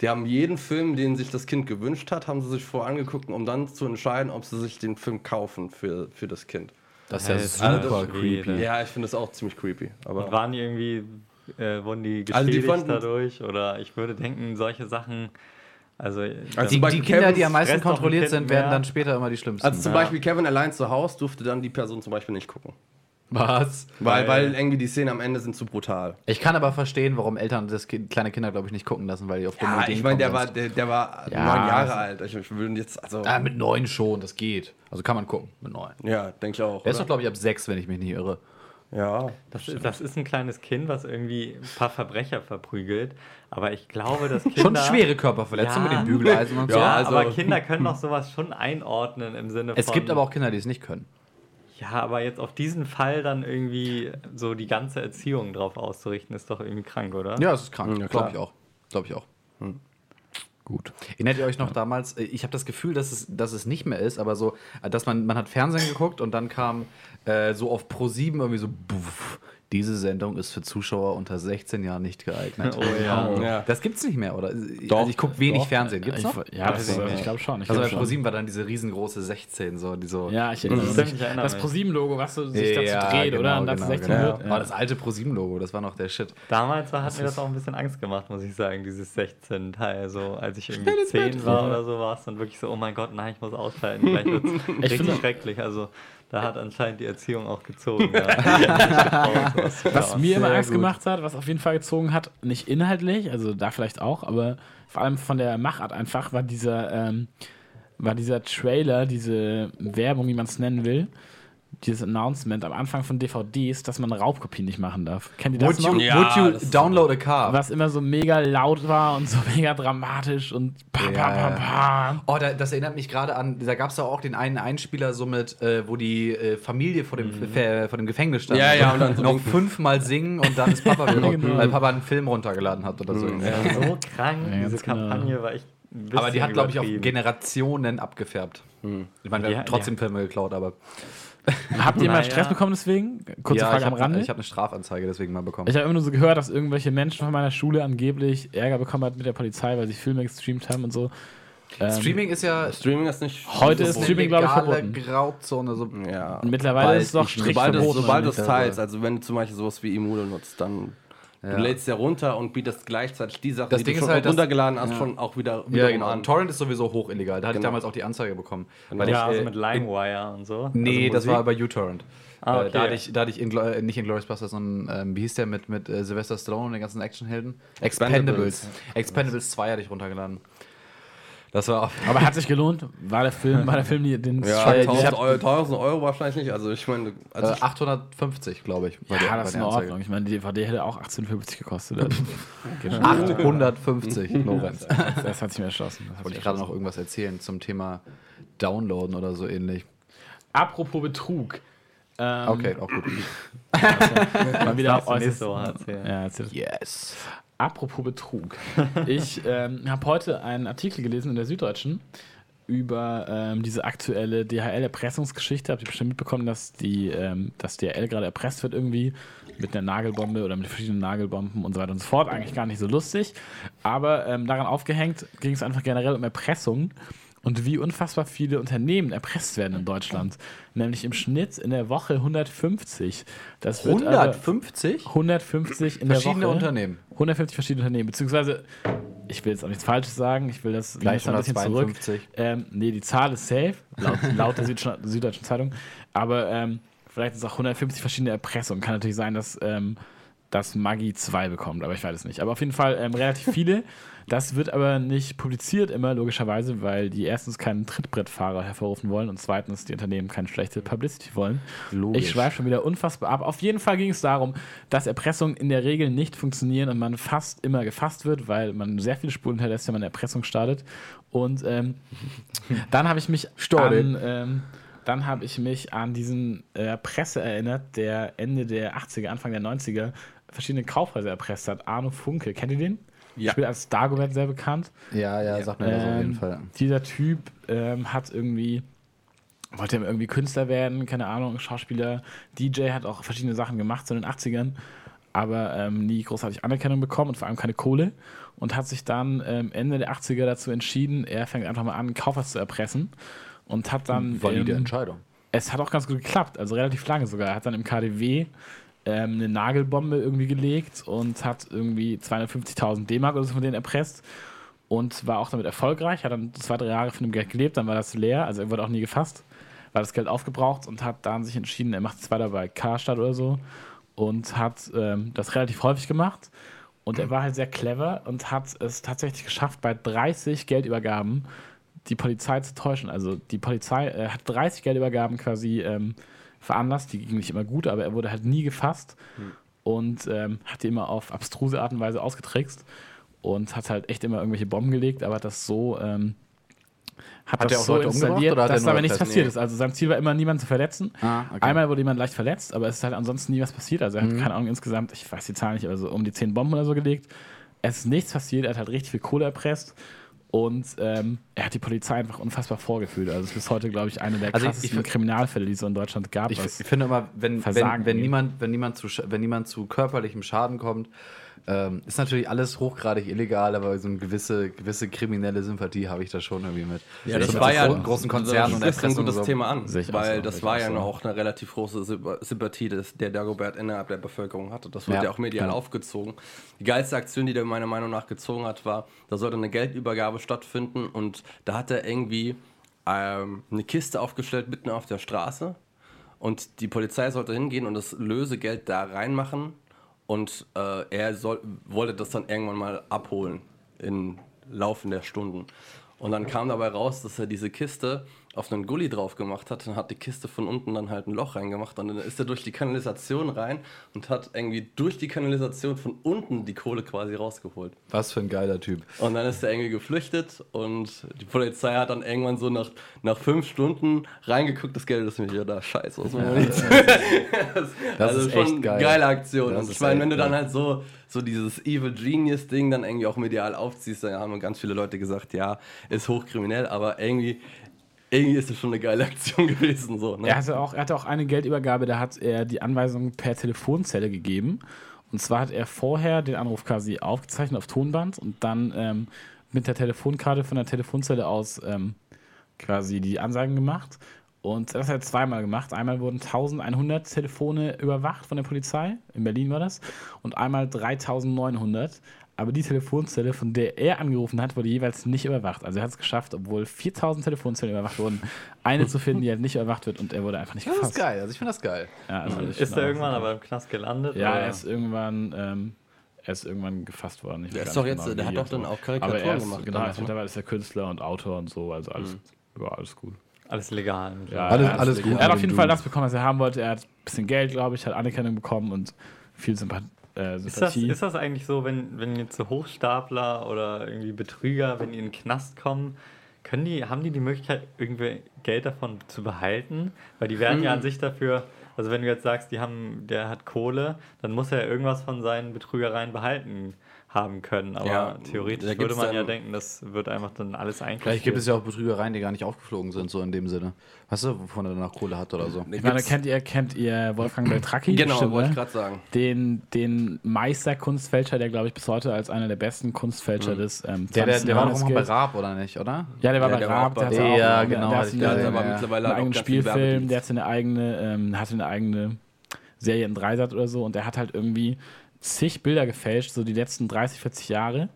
die haben jeden Film, den sich das Kind gewünscht hat, haben sie sich vorher angeguckt, um dann zu entscheiden, ob sie sich den Film kaufen für, für das Kind. Das ist ja Alter super Schwede. creepy. Ja, ich finde das auch ziemlich creepy. Aber Und waren die irgendwie, äh, wurden die Also die geschädigt fanden- dadurch? Oder ich würde denken, solche Sachen, also, Also Die, zum die Beispiel Kinder, die am meisten kontrolliert sind, werden mehr. dann später immer die schlimmsten. also zum Ja. Beispiel Kevin allein zu Hause durfte dann die Person zum Beispiel nicht gucken. Was? Weil, weil irgendwie die Szenen am Ende sind zu brutal. Ich kann aber verstehen, warum Eltern das kind, kleine Kinder, glaube ich, nicht gucken lassen, weil die auf dumme Ja, ich meine, der war, der, der war Ja, neun Jahre also- alt. Ich, ich will jetzt, also. Ah, mit neun schon, das geht. Also kann man gucken, mit neun. ja, denke ich auch. Der ist doch, glaube ich, ab sechs, wenn ich mich nicht irre. ja. Das ist, das ist ein kleines Kind, was irgendwie ein paar Verbrecher verprügelt. Aber ich glaube, dass Kinder. Schon schwere Körperverletzungen Ja. mit den Bügeleisen und so. Ja, also- aber Kinder können doch sowas schon einordnen im Sinne von. Es gibt aber auch Kinder, die es nicht können. Ja, aber jetzt auf diesen Fall dann irgendwie so die ganze Erziehung drauf auszurichten, ist doch irgendwie krank, oder? Ja, es ist krank. Ja, glaube ich auch. Glaube ich auch. Gut. Erinnert ihr euch noch damals, äh, ich habe das Gefühl, dass es, dass es nicht mehr ist, aber so, äh, dass man, man hat Fernsehen geguckt und dann kam äh, so auf Pro 7 irgendwie so, buff, diese Sendung ist für Zuschauer unter 16 Jahren nicht geeignet. Oh ja. Ja. Das gibt's nicht mehr, oder? Doch, also ich gucke wenig doch. Fernsehen. Gibt's Ich, noch? ja, das, Weiß ich also, ich glaube schon. Ich Also glaub bei. Pro7 war dann diese riesengroße 16, so, die so. Ja, ich erinnere mich. ich Das. ProSieben-Logo, was so sich dazu dreht, oder? Und zu 16 genau. wird. Oh, das alte Pro7-Logo, das war noch der Shit. Damals war, hat mir das auch ein bisschen Angst gemacht, muss ich sagen, dieses 16-Teil. So, als ich irgendwie 10 war oder so, war es dann wirklich so, oh mein Gott, nein, ich muss ausschalten. Gleich wird richtig finde- schrecklich. Also da hat anscheinend die Erziehung auch gezogen. Ja. Was mir immer Angst gut. gemacht hat, was auf jeden Fall gezogen hat, nicht inhaltlich, also da vielleicht auch, aber vor allem von der Machart einfach, war dieser, ähm, war dieser Trailer, diese Werbung, wie man es nennen will, dieses Announcement am Anfang von DVDs, dass man Raubkopien nicht machen darf. Kennt ihr das Would noch? you, Ja, would you download a car? Was immer so mega laut war und so mega dramatisch und pa, pa, pa, Ja. pa. Oh, da, das erinnert mich gerade an, da gab es doch auch den einen Einspieler so mit, äh, wo die äh, Familie vor dem, Ver- vor dem Gefängnis stand. Ja, ja, und dann so noch fünfmal singen und dann ist Papa wieder Genau. weil Papa einen Film runtergeladen hat oder so. Ja, so krank, Ja, diese genau. Kampagne war echt Aber die hat, glaube ich, auch. Generationen abgefärbt. Ich meine, wir Ja, haben trotzdem ja. Filme geklaut, aber. Habt ihr mal Naja. Stress bekommen deswegen? Kurze ja, Frage ich am habe Rande. hab eine Strafanzeige deswegen mal bekommen. Ich habe immer nur so gehört, dass irgendwelche Menschen von meiner Schule angeblich Ärger bekommen hat mit der Polizei, weil sie Filme gestreamt haben und so. Ähm, Streaming ist ja Streaming ist nicht. Heute ist Streaming, glaube ich, verboten. Grauzone. So. Ja. Mittlerweile Bald ist es doch strikt Sobald, es, verboten. sobald du es teilst, also wenn du zum Beispiel sowas wie Emule nutzt, dann Ja. du lädst ja runter und bietest gleichzeitig die Sachen, Das die Ding du ist schon halt, dass- runtergeladen hast, ja. schon auch wieder Ja, genau. an. Torrent ist sowieso hoch illegal. Da hatte ich Genau. damals auch die Anzeige bekommen. Genau. Weil Ja, ich, also äh, mit LimeWire und so. Nee, also das war bei uTorrent. Ah, Äh, okay. Da hatte ich, da hatte ich Inglo äh, nicht Inglourious Basterds, sondern ähm, wie hieß der mit, mit äh, Sylvester Stallone und den ganzen Actionhelden? Expendables. Expendables. Expendables 2 hatte ich runtergeladen. Das war auch. Aber hat sich gelohnt? War der Film, war der Film die, den Ja, ich 1000 hab- Euro, 1000 Euro wahrscheinlich nicht. Also ich meine, also Äh, 850, glaube ich. der- Ja, bei das ist der in Anzeige. Ordnung. Ich meine, die DVD hätte auch 18,50 gekostet. Also, geht schon. 850, Lorenz. Das, das hat sich mir erschlossen. Wollte ich gerade noch irgendwas erzählen zum Thema Downloaden oder so ähnlich. Apropos Betrug. Ähm, Okay, auch gut. Mal wieder äußerst-. Ja, erzähl das. Yes. Apropos Betrug. Ich ähm, habe heute einen Artikel gelesen in der Süddeutschen über ähm, diese aktuelle DHL-Erpressungsgeschichte. Habt ihr bestimmt mitbekommen, dass, die, ähm, dass DHL gerade erpresst wird irgendwie mit einer Nagelbombe oder mit verschiedenen Nagelbomben und so weiter und so fort. Eigentlich gar nicht so lustig. Aber ähm, daran aufgehängt ging es einfach generell um Erpressung und wie unfassbar viele Unternehmen erpresst werden in Deutschland. Nämlich im Schnitt in der Woche 150. Das wird aber- 150? 150 in der Verschiedene Woche. Unternehmen. 150 verschiedene Unternehmen, beziehungsweise, ich will jetzt auch nichts Falsches sagen, ich will das Vielleicht ein bisschen zurück. 152. Ähm, nee, die Zahl ist safe, laut, laut der Süddeutschen, Zeitung, aber ähm, vielleicht ist es auch 150 verschiedene Erpressungen. Kann natürlich sein, dass, ähm, dass Maggi 2 bekommt, aber ich weiß es nicht. Aber auf jeden Fall ähm, relativ viele. Das wird aber nicht publiziert immer, logischerweise, weil die erstens keinen Trittbrettfahrer hervorrufen wollen und zweitens die Unternehmen keine schlechte Publicity wollen. Logisch. Ich schweife schon wieder unfassbar ab. Auf jeden Fall ging es darum, dass Erpressungen in der Regel nicht funktionieren und man fast immer gefasst wird, weil man sehr viele Spuren hinterlässt, wenn man Erpressung startet. Und ähm, dann habe ich mich an, ähm, dann habe ich mich an diesen äh, Presse erinnert, der Ende der 80er, Anfang der 90er verschiedene Kaufhäuser erpresst hat. Arno Funke, kennt ihr den? Ja. Spielt als Dagobert sehr bekannt. Ja, ja, sagt mir das auf jeden Ähm, Fall. Dieser Typ ähm, hat irgendwie, wollte irgendwie Künstler werden, keine Ahnung, Schauspieler, DJ, hat auch verschiedene Sachen gemacht so in den 80ern, aber ähm, nie großartig Anerkennung bekommen und vor allem keine Kohle und hat sich dann ähm, Ende der 80er dazu entschieden, er fängt einfach mal an, Kaufhaus zu erpressen und hat dann. Valide ähm, Entscheidung. es hat auch ganz gut geklappt, also relativ lange sogar. Er hat dann im KDW ähm, eine Nagelbombe irgendwie gelegt und hat irgendwie 250.000 D-Mark oder so von denen erpresst und war auch damit erfolgreich. Hat dann zwei, drei Jahre von dem Geld gelebt, dann war das leer, also er wurde auch nie gefasst, war das Geld aufgebraucht und hat dann sich entschieden, er macht es weiter bei Karstadt oder so und hat ähm, das relativ häufig gemacht. Und er war halt sehr clever und hat es tatsächlich geschafft, bei 30 Geldübergaben die Polizei zu täuschen. Also die Polizei äh, hat 30 Geldübergaben quasi ähm, veranlasst. Die gingen nicht immer gut, aber er wurde halt nie gefasst und ähm, hat die immer auf abstruse Art und Weise ausgetrickst und hat halt echt immer irgendwelche Bomben gelegt, aber hat das so ähm, hat, Hat das er auch so Leute installiert, oder hat er dass aber nichts passiert Nee. ist. Also sein Ziel war immer, niemanden zu verletzen. Ah, okay. Einmal wurde jemand leicht verletzt, aber es ist halt ansonsten nie was passiert. Also er Mhm. hat, keine Ahnung, insgesamt, ich weiß die Zahl nicht, aber so um die 10 Bomben oder so gelegt. Es ist nichts passiert, er hat halt richtig viel Kohle erpresst und ähm, er hat die Polizei einfach unfassbar vorgefühlt. Also es ist bis heute, glaube ich, eine der Also ich- krassesten ich find- Kriminalfälle, die es so in Deutschland gab. Ich, ich finde immer, wenn, wenn, wenn, niemand, wenn, niemand zu, wenn niemand zu körperlichem Schaden kommt, ähm, ist natürlich alles hochgradig illegal, aber so eine gewisse, gewisse kriminelle Sympathie habe ich da schon irgendwie mit. Ja, das mit war ja großen, großen Konzernen und das ein und so. Thema an, auch weil das war ja so. auch eine relativ große Symp- Sympathie, des, der Dagobert innerhalb der Bevölkerung hatte. Das wurde ja, Ja, auch medial genau. aufgezogen. Die geilste Aktion, die der meiner Meinung nach gezogen hat, war, da sollte eine Geldübergabe stattfinden und da hat er irgendwie ähm, eine Kiste aufgestellt mitten auf der Straße und die Polizei sollte hingehen und das Lösegeld da reinmachen und äh, er soll, wollte das dann irgendwann mal abholen im Laufen der Stunden. Und dann kam dabei raus, dass er diese Kiste auf einen Gully drauf gemacht hat und hat die Kiste von unten dann halt ein Loch reingemacht und dann ist er durch die Kanalisation rein und hat irgendwie durch die Kanalisation von unten die Kohle quasi rausgeholt. Was für ein geiler Typ. Und dann ist er irgendwie geflüchtet und die Polizei hat dann irgendwann so nach, nach fünf Stunden reingeguckt, das Geld ist mir wieder da. Scheiße, was jetzt? Das also ist schon echt geil. geile Aktion. Das und ich meine, wenn du dann halt so, so dieses Evil Genius Ding dann irgendwie auch medial aufziehst, dann haben ganz viele Leute gesagt, ja, ist hochkriminell, aber irgendwie, irgendwie ist es schon eine geile Aktion gewesen. So, ne? Er hatte, auch, er hatte auch eine Geldübergabe, da hat er die Anweisung per Telefonzelle gegeben. Und zwar hat er vorher den Anruf quasi aufgezeichnet auf Tonband und dann ähm, mit der Telefonkarte von der Telefonzelle aus ähm, quasi die Ansagen gemacht. Und das hat er zweimal gemacht. Einmal wurden 1100 Telefone überwacht von der Polizei, in Berlin war das, und einmal 3900. Aber die Telefonzelle, von der er angerufen hat, wurde jeweils nicht überwacht. Also er hat es geschafft, obwohl 4000 Telefonzellen überwacht wurden, eine zu finden, die halt nicht überwacht wird und er wurde einfach nicht Das gefasst. ist geil, also ich finde das geil. Ja, also ich Ist er irgendwann aber im Knast gelandet? Ja, oder? er ist irgendwann, ähm, er ist irgendwann gefasst worden. Ich Der weiß ist doch jetzt, genau, der hat doch dann auch Aber Karikaturen er ist, gemacht. genau, damals, jetzt ne? mittlerweile ist er Künstler und Autor und so, also alles, ja, alles gut. Alles legal. Ja, Alles- er hat- alles gut Er hat mit auf jeden Fall das bekommen, was er haben wollte. Er hat ein bisschen Geld, glaube ich, hat Anerkennung bekommen und viel Sympath äh, Ist das, ist das eigentlich so, wenn, wenn jetzt so Hochstapler oder irgendwie Betrüger, wenn die in den Knast kommen, können die, haben die die Möglichkeit, irgendwie Geld davon zu behalten? Weil die werden ja an sich dafür, also wenn du jetzt sagst, die haben, der hat Kohle, dann muss er irgendwas von seinen Betrügereien behalten haben können. Aber Ja, da theoretisch würde man ja denken, das wird einfach dann alles einkassiert. Vielleicht gibt es ja auch Betrügereien, die gar nicht aufgeflogen sind, so in dem Sinne. Weißt du, wovon er danach Kohle hat oder so. ich meine, kennt ihr, kennt ihr Wolfgang Beltracchi? Genau, Bestimmt, wollte ich ne? gerade sagen. den, den Meister-Kunstfälscher, der, glaube ich, bis heute als einer der besten Kunstfälscher des ähm, Der, der, 20. der war auch mal bei. Raab, oder nicht, oder? Ja, der war Ja, bei der war auch Raab, bei der hatte Raab. auch, Ja, der- genau, der hat eine- gesehen, aber mittlerweile einen hat eigenen Spielfilm, der hatte eine eigene, ähm, hatte eine eigene Serie in Dreisat oder so und der hat halt irgendwie zig Bilder gefälscht, so die letzten 30, 40 Jahre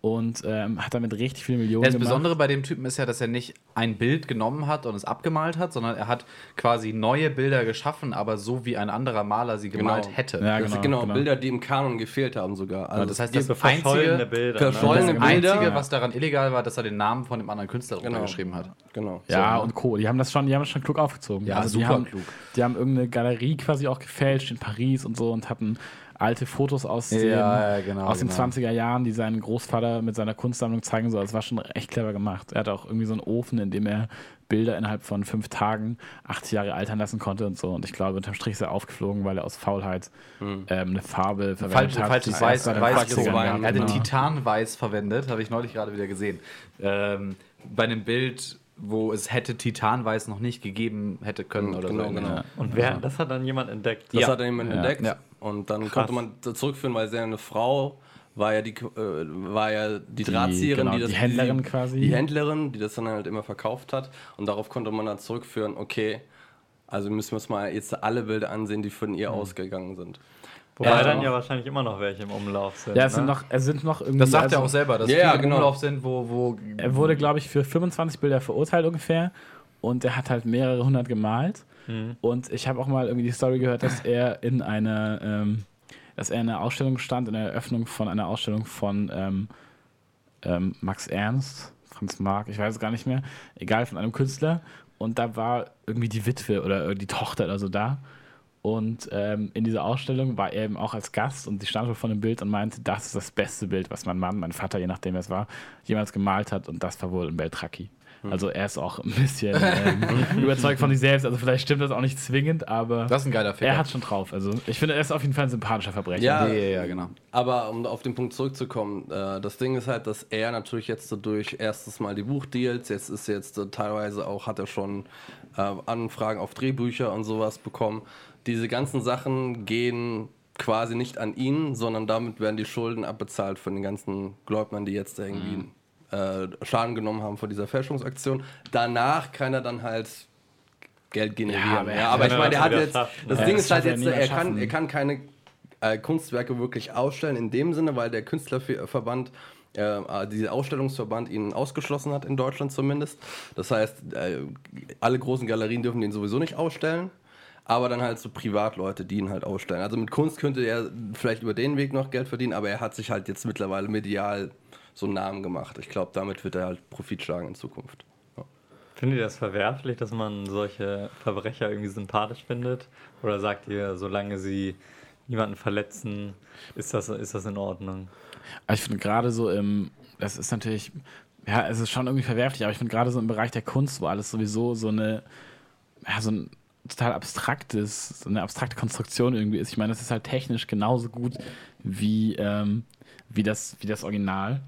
und ähm, hat damit richtig viele Millionen Das gemacht. Besondere bei dem Typen ist ja, dass er nicht ein Bild genommen hat und es abgemalt hat, sondern er hat quasi neue Bilder geschaffen, aber so wie ein anderer Maler sie gemalt Genau. hätte. Ja, Das genau, genau, genau. Bilder, die im Kanon gefehlt haben sogar. Also das heißt, es das einzige, Bilder. verschollene das Bilder. einzige, was daran illegal war, dass er den Namen von dem anderen Künstler drunter Genau. geschrieben hat. Genau. Ja, So, ne? und Co. Die haben das schon, die haben das schon klug aufgezogen. Ja, die super haben, klug. Die haben irgendeine Galerie quasi auch gefälscht in Paris und so und hatten alte Fotos aus, den, Ja, ja, genau, aus den genau. 20er Jahren, die sein Großvater mit seiner Kunstsammlung zeigen soll. Das war schon echt clever gemacht. Er hat auch irgendwie so einen Ofen, in dem er Bilder innerhalb von fünf Tagen 80 Jahre altern lassen konnte und so. Und ich glaube, unterm Strich ist er aufgeflogen, weil er aus Faulheit ähm, eine Farbe verwendet Falsch, hat. falsches Weiß, Weiß 80ern gezogen. Er hatte. Titanweiß verwendet, habe ich neulich gerade wieder gesehen. Ähm, bei einem Bild, wo es hätte Titanweiß noch nicht gegeben hätte können oder genau, so. genau. Ja. Und wer, das hat dann jemand entdeckt. Das Ja. hat dann jemand Ja. entdeckt. Ja. Und dann konnte man zurückführen, weil seine Frau war ja die, äh, war ja die Drahtzieherin, genau, die das die Händlerin die, quasi. Die Händlerin, die das dann halt immer verkauft hat. Und darauf konnte man dann zurückführen, okay, also müssen wir uns mal jetzt alle Bilder ansehen, die von Mhm. ihr ausgegangen sind. Wobei Ja. dann ja wahrscheinlich immer noch welche im Umlauf sind. Ja, es sind ne? noch, es sind noch irgendwie. Das sagt also, er auch selber, dass Ja, viele ja, im genau. Umlauf sind, wo, wo Er wurde, glaube ich, für 25 Bilder verurteilt ungefähr. Und er hat halt mehrere hundert gemalt. Mhm. Und ich habe auch mal irgendwie die Story gehört, dass er in einer, ähm, dass er in einer Ausstellung stand, in der Eröffnung von einer Ausstellung von ähm, ähm, Max Ernst, Franz Marc, ich weiß es gar nicht mehr, egal, von einem Künstler. Und da war irgendwie die Witwe oder die Tochter oder so da. Und ähm, in dieser Ausstellung war er eben auch als Gast und die stand vor dem Bild und meinte, das ist das beste Bild, was mein Mann, mein Vater, je nachdem wer es war, jemals gemalt hat und das war wohl ein Beltracchi. Also er ist auch ein bisschen ähm, überzeugt von sich selbst, also vielleicht stimmt das auch nicht zwingend, aber Das ist ein geiler Ficker. er hat schon drauf. Also ich finde, er ist auf jeden Fall ein sympathischer Verbrecher. Ja. Ja, ja, genau. Aber um auf den Punkt zurückzukommen, äh, das Ding ist halt, dass er natürlich jetzt so durch erstes Mal die Buchdeals, jetzt ist jetzt äh, teilweise auch, hat er schon äh, Anfragen auf Drehbücher und sowas bekommen. Diese ganzen Sachen gehen quasi nicht an ihn, sondern damit werden die Schulden abbezahlt von den ganzen Gläubnern, die jetzt irgendwie äh, Schaden genommen haben von dieser Fälschungsaktion. Danach kann er dann halt Geld generieren. Ja, Ja, aber er aber ich meine, er das hat jetzt, schaffen, das ne? Ding Ja, ist das halt ja jetzt, niemand er kann, er kann keine äh, Kunstwerke wirklich ausstellen in dem Sinne, weil der Künstlerverband, äh, dieser Ausstellungsverband ihn ausgeschlossen hat, in Deutschland zumindest. Das heißt, äh, alle großen Galerien dürfen den sowieso nicht ausstellen. Aber dann halt so Privatleute, die ihn halt ausstellen. Also mit Kunst könnte er vielleicht über den Weg noch Geld verdienen, aber er hat sich halt jetzt mittlerweile medial so einen Namen gemacht. Ich glaube, damit wird er halt Profit schlagen in Zukunft. Ja. Findet ihr das verwerflich, dass man solche Verbrecher irgendwie sympathisch findet? Oder sagt ihr, solange sie niemanden verletzen, ist das, ist das in Ordnung? Aber ich finde gerade so im, das ist natürlich, ja, es ist schon irgendwie verwerflich, aber ich finde gerade so im Bereich der Kunst, wo alles sowieso so eine, ja, so ein total abstraktes, so eine abstrakte Konstruktion irgendwie ist. Ich meine, das ist halt technisch genauso gut wie, ähm, wie, das, wie das Original.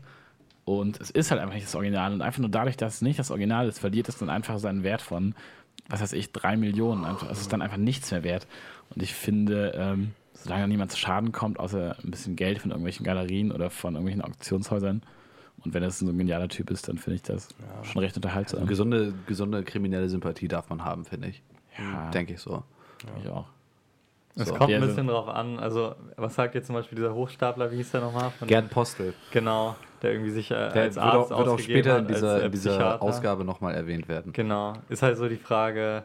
Und es ist halt einfach nicht das Original. Und einfach nur dadurch, dass es nicht das Original ist, verliert es dann einfach seinen Wert von, was weiß ich, drei Millionen. Einfach. Es ist dann einfach nichts mehr wert. Und ich finde, ähm, solange niemand zu Schaden kommt, außer ein bisschen Geld von irgendwelchen Galerien oder von irgendwelchen Auktionshäusern, und wenn das so ein genialer Typ ist, dann finde ich das schon recht unterhaltsam. Gesunde, gesunde kriminelle Sympathie darf man haben, finde ich. Ja. Denke ich so. ich auch. Es So. kommt Ja, ein so- bisschen drauf an. Also, was sagt jetzt zum Beispiel dieser Hochstapler, wie hieß der nochmal? Von- Gerd Postel. Genau, der irgendwie sich äh, Der als wird Arzt auch, wird auch später in hat, als, dieser, äh, in dieser. Ausgabe nochmal erwähnt werden. Genau. Ist halt so die Frage,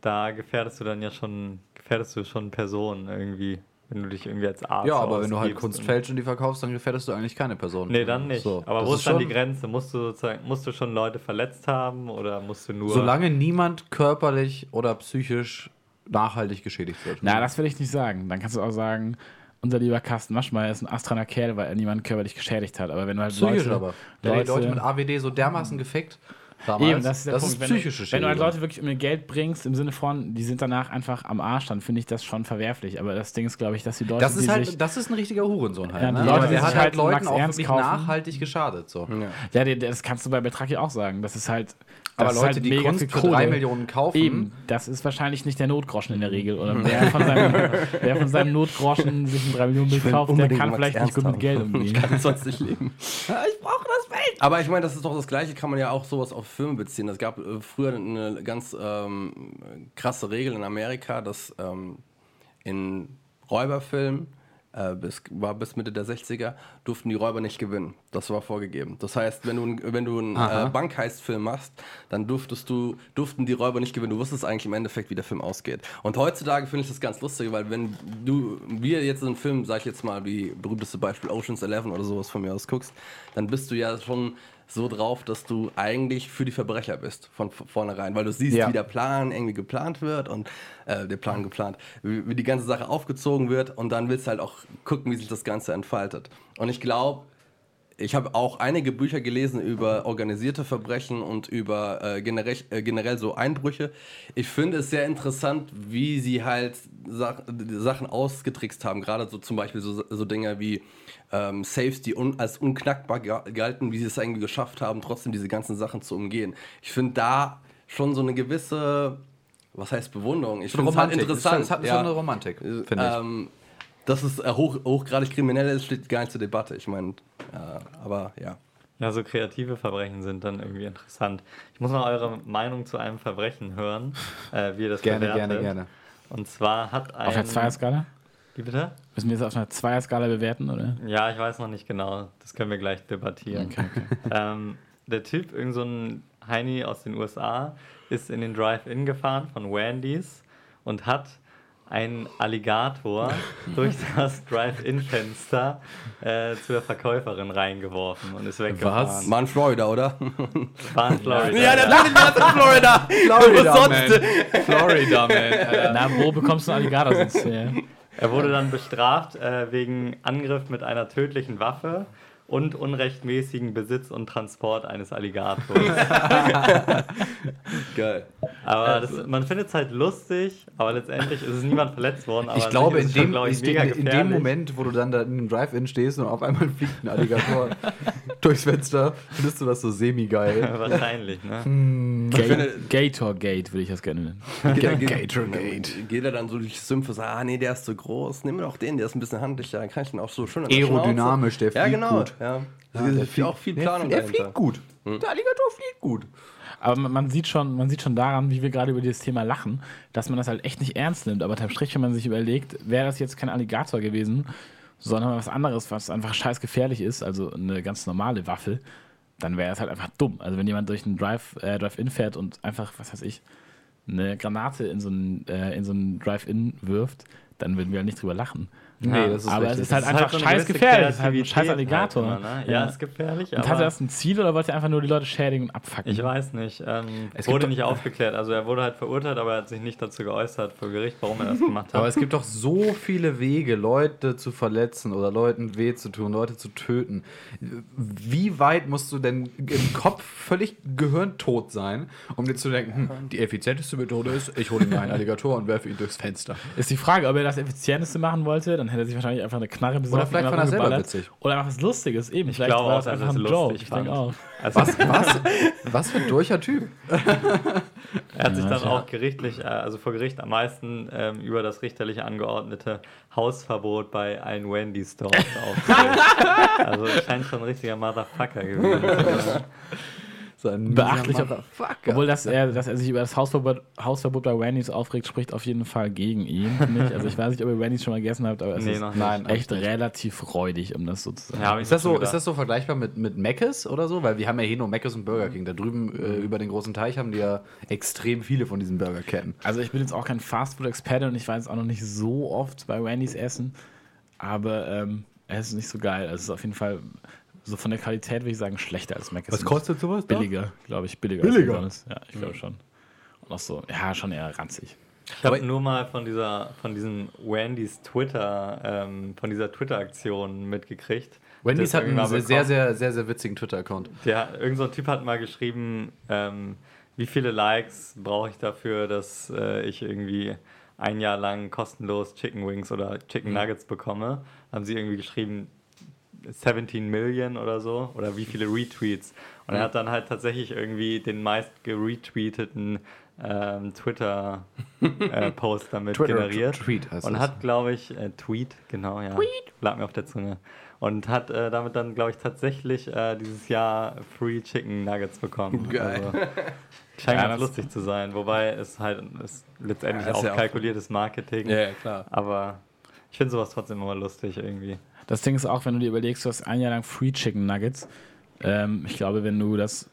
da gefährdest du dann ja schon, gefährdest du schon Personen irgendwie, wenn du dich irgendwie als Arzt Ja, aber wenn du halt Kunst und- fälschst und die verkaufst, dann gefährdest du eigentlich keine Person. Nee, dann nicht. So, aber das wo ist dann die Grenze? Musst du sozusagen, musst du schon Leute verletzt haben oder musst du nur. Solange niemand körperlich oder psychisch nachhaltig geschädigt wird. Na, das will ich nicht sagen. Dann kannst du auch sagen, unser lieber Carsten Maschmeyer ist ein astraner Kerl, weil er niemanden körperlich geschädigt hat. Aber wenn du halt psychisch Leute, aber. Der hat die Leute Leute mit AWD so dermaßen gefickt. Damals. Eben, das ist der Punkt. Wenn psychische du, wenn du halt Schädigung. Leute wirklich um ihr Geld bringst, im Sinne von, die sind danach einfach am Arsch, dann finde ich das schon verwerflich. Aber das Ding ist, glaube ich, dass die Leute, Das ist die halt, sich, das ist ein richtiger Hurensohn halt. Ja, die ne? Leute, der sich hat halt halt Leuten auch wirklich kaufen. nachhaltig geschadet. So. ja, die- das kannst du bei Betraki auch sagen. Das ist halt, das Aber ist Leute, halt die Kunst für drei Millionen kaufen, Eben, das ist wahrscheinlich nicht der Notgroschen in der Regel. Oder wer von seinem, wer von seinem Notgroschen sich ein 3 Millionen Bild kauft, der kann vielleicht nicht gut mit. Geld Ich umgehen. kann sonst nicht leben. Ich brauche das. Aber ich meine, das ist doch das Gleiche, kann man ja auch sowas auf Filme beziehen. Es gab äh, früher eine ganz ähm, krasse Regel in Amerika, dass ähm, in Räuberfilmen äh, bis, war bis Mitte der 60er, durften die Räuber nicht gewinnen. Das war vorgegeben. Das heißt, wenn du, wenn du einen äh, Bankheist-Film machst, dann durftest du, durften die Räuber nicht gewinnen. Du wusstest eigentlich im Endeffekt, wie der Film ausgeht. Und heutzutage finde ich das ganz lustig, weil wenn du, wir jetzt einen Film, sag ich jetzt mal, wie berühmteste Beispiel Ocean's Eleven oder sowas von mir aus guckst, dann bist du ja schon so drauf, dass du eigentlich für die Verbrecher bist, von vornherein. Weil du siehst, Ja. wie der Plan irgendwie geplant wird und äh, der Plan geplant, wie, wie die ganze Sache aufgezogen wird und dann willst du halt auch gucken, wie sich das Ganze entfaltet. Und ich glaube, ich habe auch einige Bücher gelesen über organisierte Verbrechen und über äh, generell, äh, generell so Einbrüche. Ich finde es sehr interessant, wie sie halt Sach Sachen ausgetrickst haben. Gerade so zum Beispiel so, so Dinge wie ähm, Saves, die un als unknackbar ga- galten, wie sie es irgendwie geschafft haben, trotzdem diese ganzen Sachen zu umgehen. Ich finde da schon so eine gewisse, was heißt Bewunderung? Ich finde es halt interessant. Es hat ja. schon eine Romantik, finde ich. Ähm, dass es äh, hoch, hochgradig kriminell ist, steht gar nicht zur Debatte. Ich meine, äh, aber ja. Ja, so kreative Verbrechen sind dann irgendwie interessant. Ich muss noch eure Meinung zu einem Verbrechen hören, äh, wie ihr das Gerne, bewertet. gerne, gerne. Und zwar hat ein... Auf einer Zweierskala? Wie bitte? Müssen wir das auf einer Zweierskala bewerten, oder? Ja, ich weiß noch nicht genau. Das können wir gleich debattieren. Okay, okay. Ähm, der Typ, irgend so ein Heini aus den USA, ist in den Drive-In gefahren von Wendy's und hat einen Alligator durch das Drive-In-Fenster äh, zur Verkäuferin reingeworfen und ist weggefahren. War in Florida, oder? War in Florida. ja, der landet gerade in Florida. Florida, man. sonst? Florida, man. Na, wo bekommst du einen Alligator sonst her? Er wurde dann bestraft äh, wegen Angriff mit einer tödlichen Waffe und unrechtmäßigen Besitz und Transport eines Alligators. Geil. Aber das, man findet es halt lustig, aber letztendlich ist es niemand verletzt worden. Aber Ich glaube, in ist schon, dem, glaub ich, ich mega denke, in dem. Moment, wo du dann da in einem Drive-In stehst und auf einmal fliegt ein Alligator durchs Fenster, findest du das so semi-geil. Wahrscheinlich, ne? Ga Gator Gate würde ich das gerne nennen. Geht, Gatorgate. geht er dann so durch die Sümpfe, sagt, ah nee, der ist zu groß, nimm doch den, der ist ein bisschen handlicher, dann kann ich den auch so schön Aerodynamisch, der Schnauze. Ja, fliegt genau. gut. Ja. Ja, der der fliegt auch viel der, Planung der dahinter. fliegt gut. Der Alligator fliegt gut. Aber man, man, sieht schon, man sieht schon daran, wie wir gerade über dieses Thema lachen, dass man das halt echt nicht ernst nimmt. Aber unterm Strich, wenn man sich überlegt, wäre das jetzt kein Alligator gewesen, sondern was anderes, was einfach scheiß gefährlich ist, also eine ganz normale Waffe, dann wäre es halt einfach dumm. Also wenn jemand durch einen Drive, äh, Drive-In fährt und einfach, was weiß ich, eine Granate in so einen, äh, in so einen Drive-In wirft, dann würden wir halt nicht drüber lachen. Nee, das ist aber richtig. es ist halt ist einfach so eine scheiß gefährlich. Es ist halt ein scheiß Alligator. Halt immer, ne? Ja, ist gefährlich, Und aber hatte das ein Ziel oder wollte er einfach nur die Leute schädigen und abfacken? ich weiß nicht. Ähm, Es wurde nicht aufgeklärt. Also er wurde halt verurteilt, aber er hat sich nicht dazu geäußert vor Gericht, warum er das gemacht Aber hat. es gibt doch so viele Wege, Leute zu verletzen oder Leuten weh zu tun, Leute zu töten. Wie weit musst du denn im Kopf völlig gehirntot sein, um dir zu denken, hm, die effizienteste Methode ist, ich hole mir einen Alligator und werfe ihn durchs Fenster. Ist die Frage, ob er das Effizienteste machen wollte, dann hätte er sich wahrscheinlich einfach eine Knarre besorgt. Oder vielleicht und fand er selber witzig. Oder einfach was Lustiges, eben. Ich glaube auch, das dass einfach er Joke. lustig Ich denke fand. auch. Also, Was, was, was für ein durcher Typ. Er hat sich dann auch gerichtlich, äh, also vor Gericht am meisten ähm, über das richterliche angeordnete Hausverbot bei allen Wendy-Stores aufgeregt. also scheint schon ein richtiger Motherfucker gewesen zu sein. So ein Beachtlich, mieser ob- Motherfucker. Obwohl, dass er, dass er sich über das Hausverbot, Hausverbot bei Wendy's aufregt, spricht auf jeden Fall gegen ihn. ich. Also ich weiß nicht, ob ihr Wendy's schon mal gegessen habt, aber es Nee, ist noch nicht. Nein, echt relativ räudig, um das so zu sagen. Ja, Ist das, so, ist das so vergleichbar mit, mit Mc's oder so? Weil wir haben ja hier nur Mc's und Burger King. Da drüben äh, über den großen Teich haben die ja extrem viele von diesen Burgerketten. Also ich bin jetzt auch kein Fastfood-Experte und ich war jetzt auch noch nicht so oft bei Wendy's essen, aber ähm, es ist nicht so geil. Also es ist auf jeden Fall so von der Qualität würde ich sagen schlechter als Mac. sowas Billiger, glaube ich. Billiger. Billiger? Als McDonald's. ja, ich glaube schon. Und auch so, ja, schon eher ranzig. Ich habe nur mal von dieser, von diesem Wendy's Twitter, ähm, von dieser Twitter-Aktion mitgekriegt. Wendy's hat einen sehr, sehr, sehr, sehr, sehr witzigen Twitter-Account. Der, irgend so ein Typ hat mal geschrieben, ähm, wie viele Likes brauche ich dafür, dass äh, ich irgendwie ein Jahr lang kostenlos Chicken Wings oder Chicken Nuggets bekomme. Haben sie irgendwie geschrieben 17 Millionen oder so oder wie viele Retweets. Und er hat dann halt tatsächlich irgendwie den meist geretweeteten ähm, Twitter-Post damit Twitter- generiert. Tweet heißt und hat, glaube ich, äh, Tweet, genau, ja. Tweet. Lag mir auf der Zunge. Und hat äh, damit dann, glaube ich, tatsächlich äh, dieses Jahr Free Chicken Nuggets bekommen. Geil. Also, scheint Ja, ganz lustig zu sein. Wobei es halt ist letztendlich Ja, ist auch ja kalkuliertes Marketing. Ja, ja, klar. Aber ich finde sowas trotzdem immer lustig irgendwie. Das Ding ist auch, wenn du dir überlegst, du hast ein Jahr lang Free Chicken Nuggets. Ähm, ich glaube, wenn du das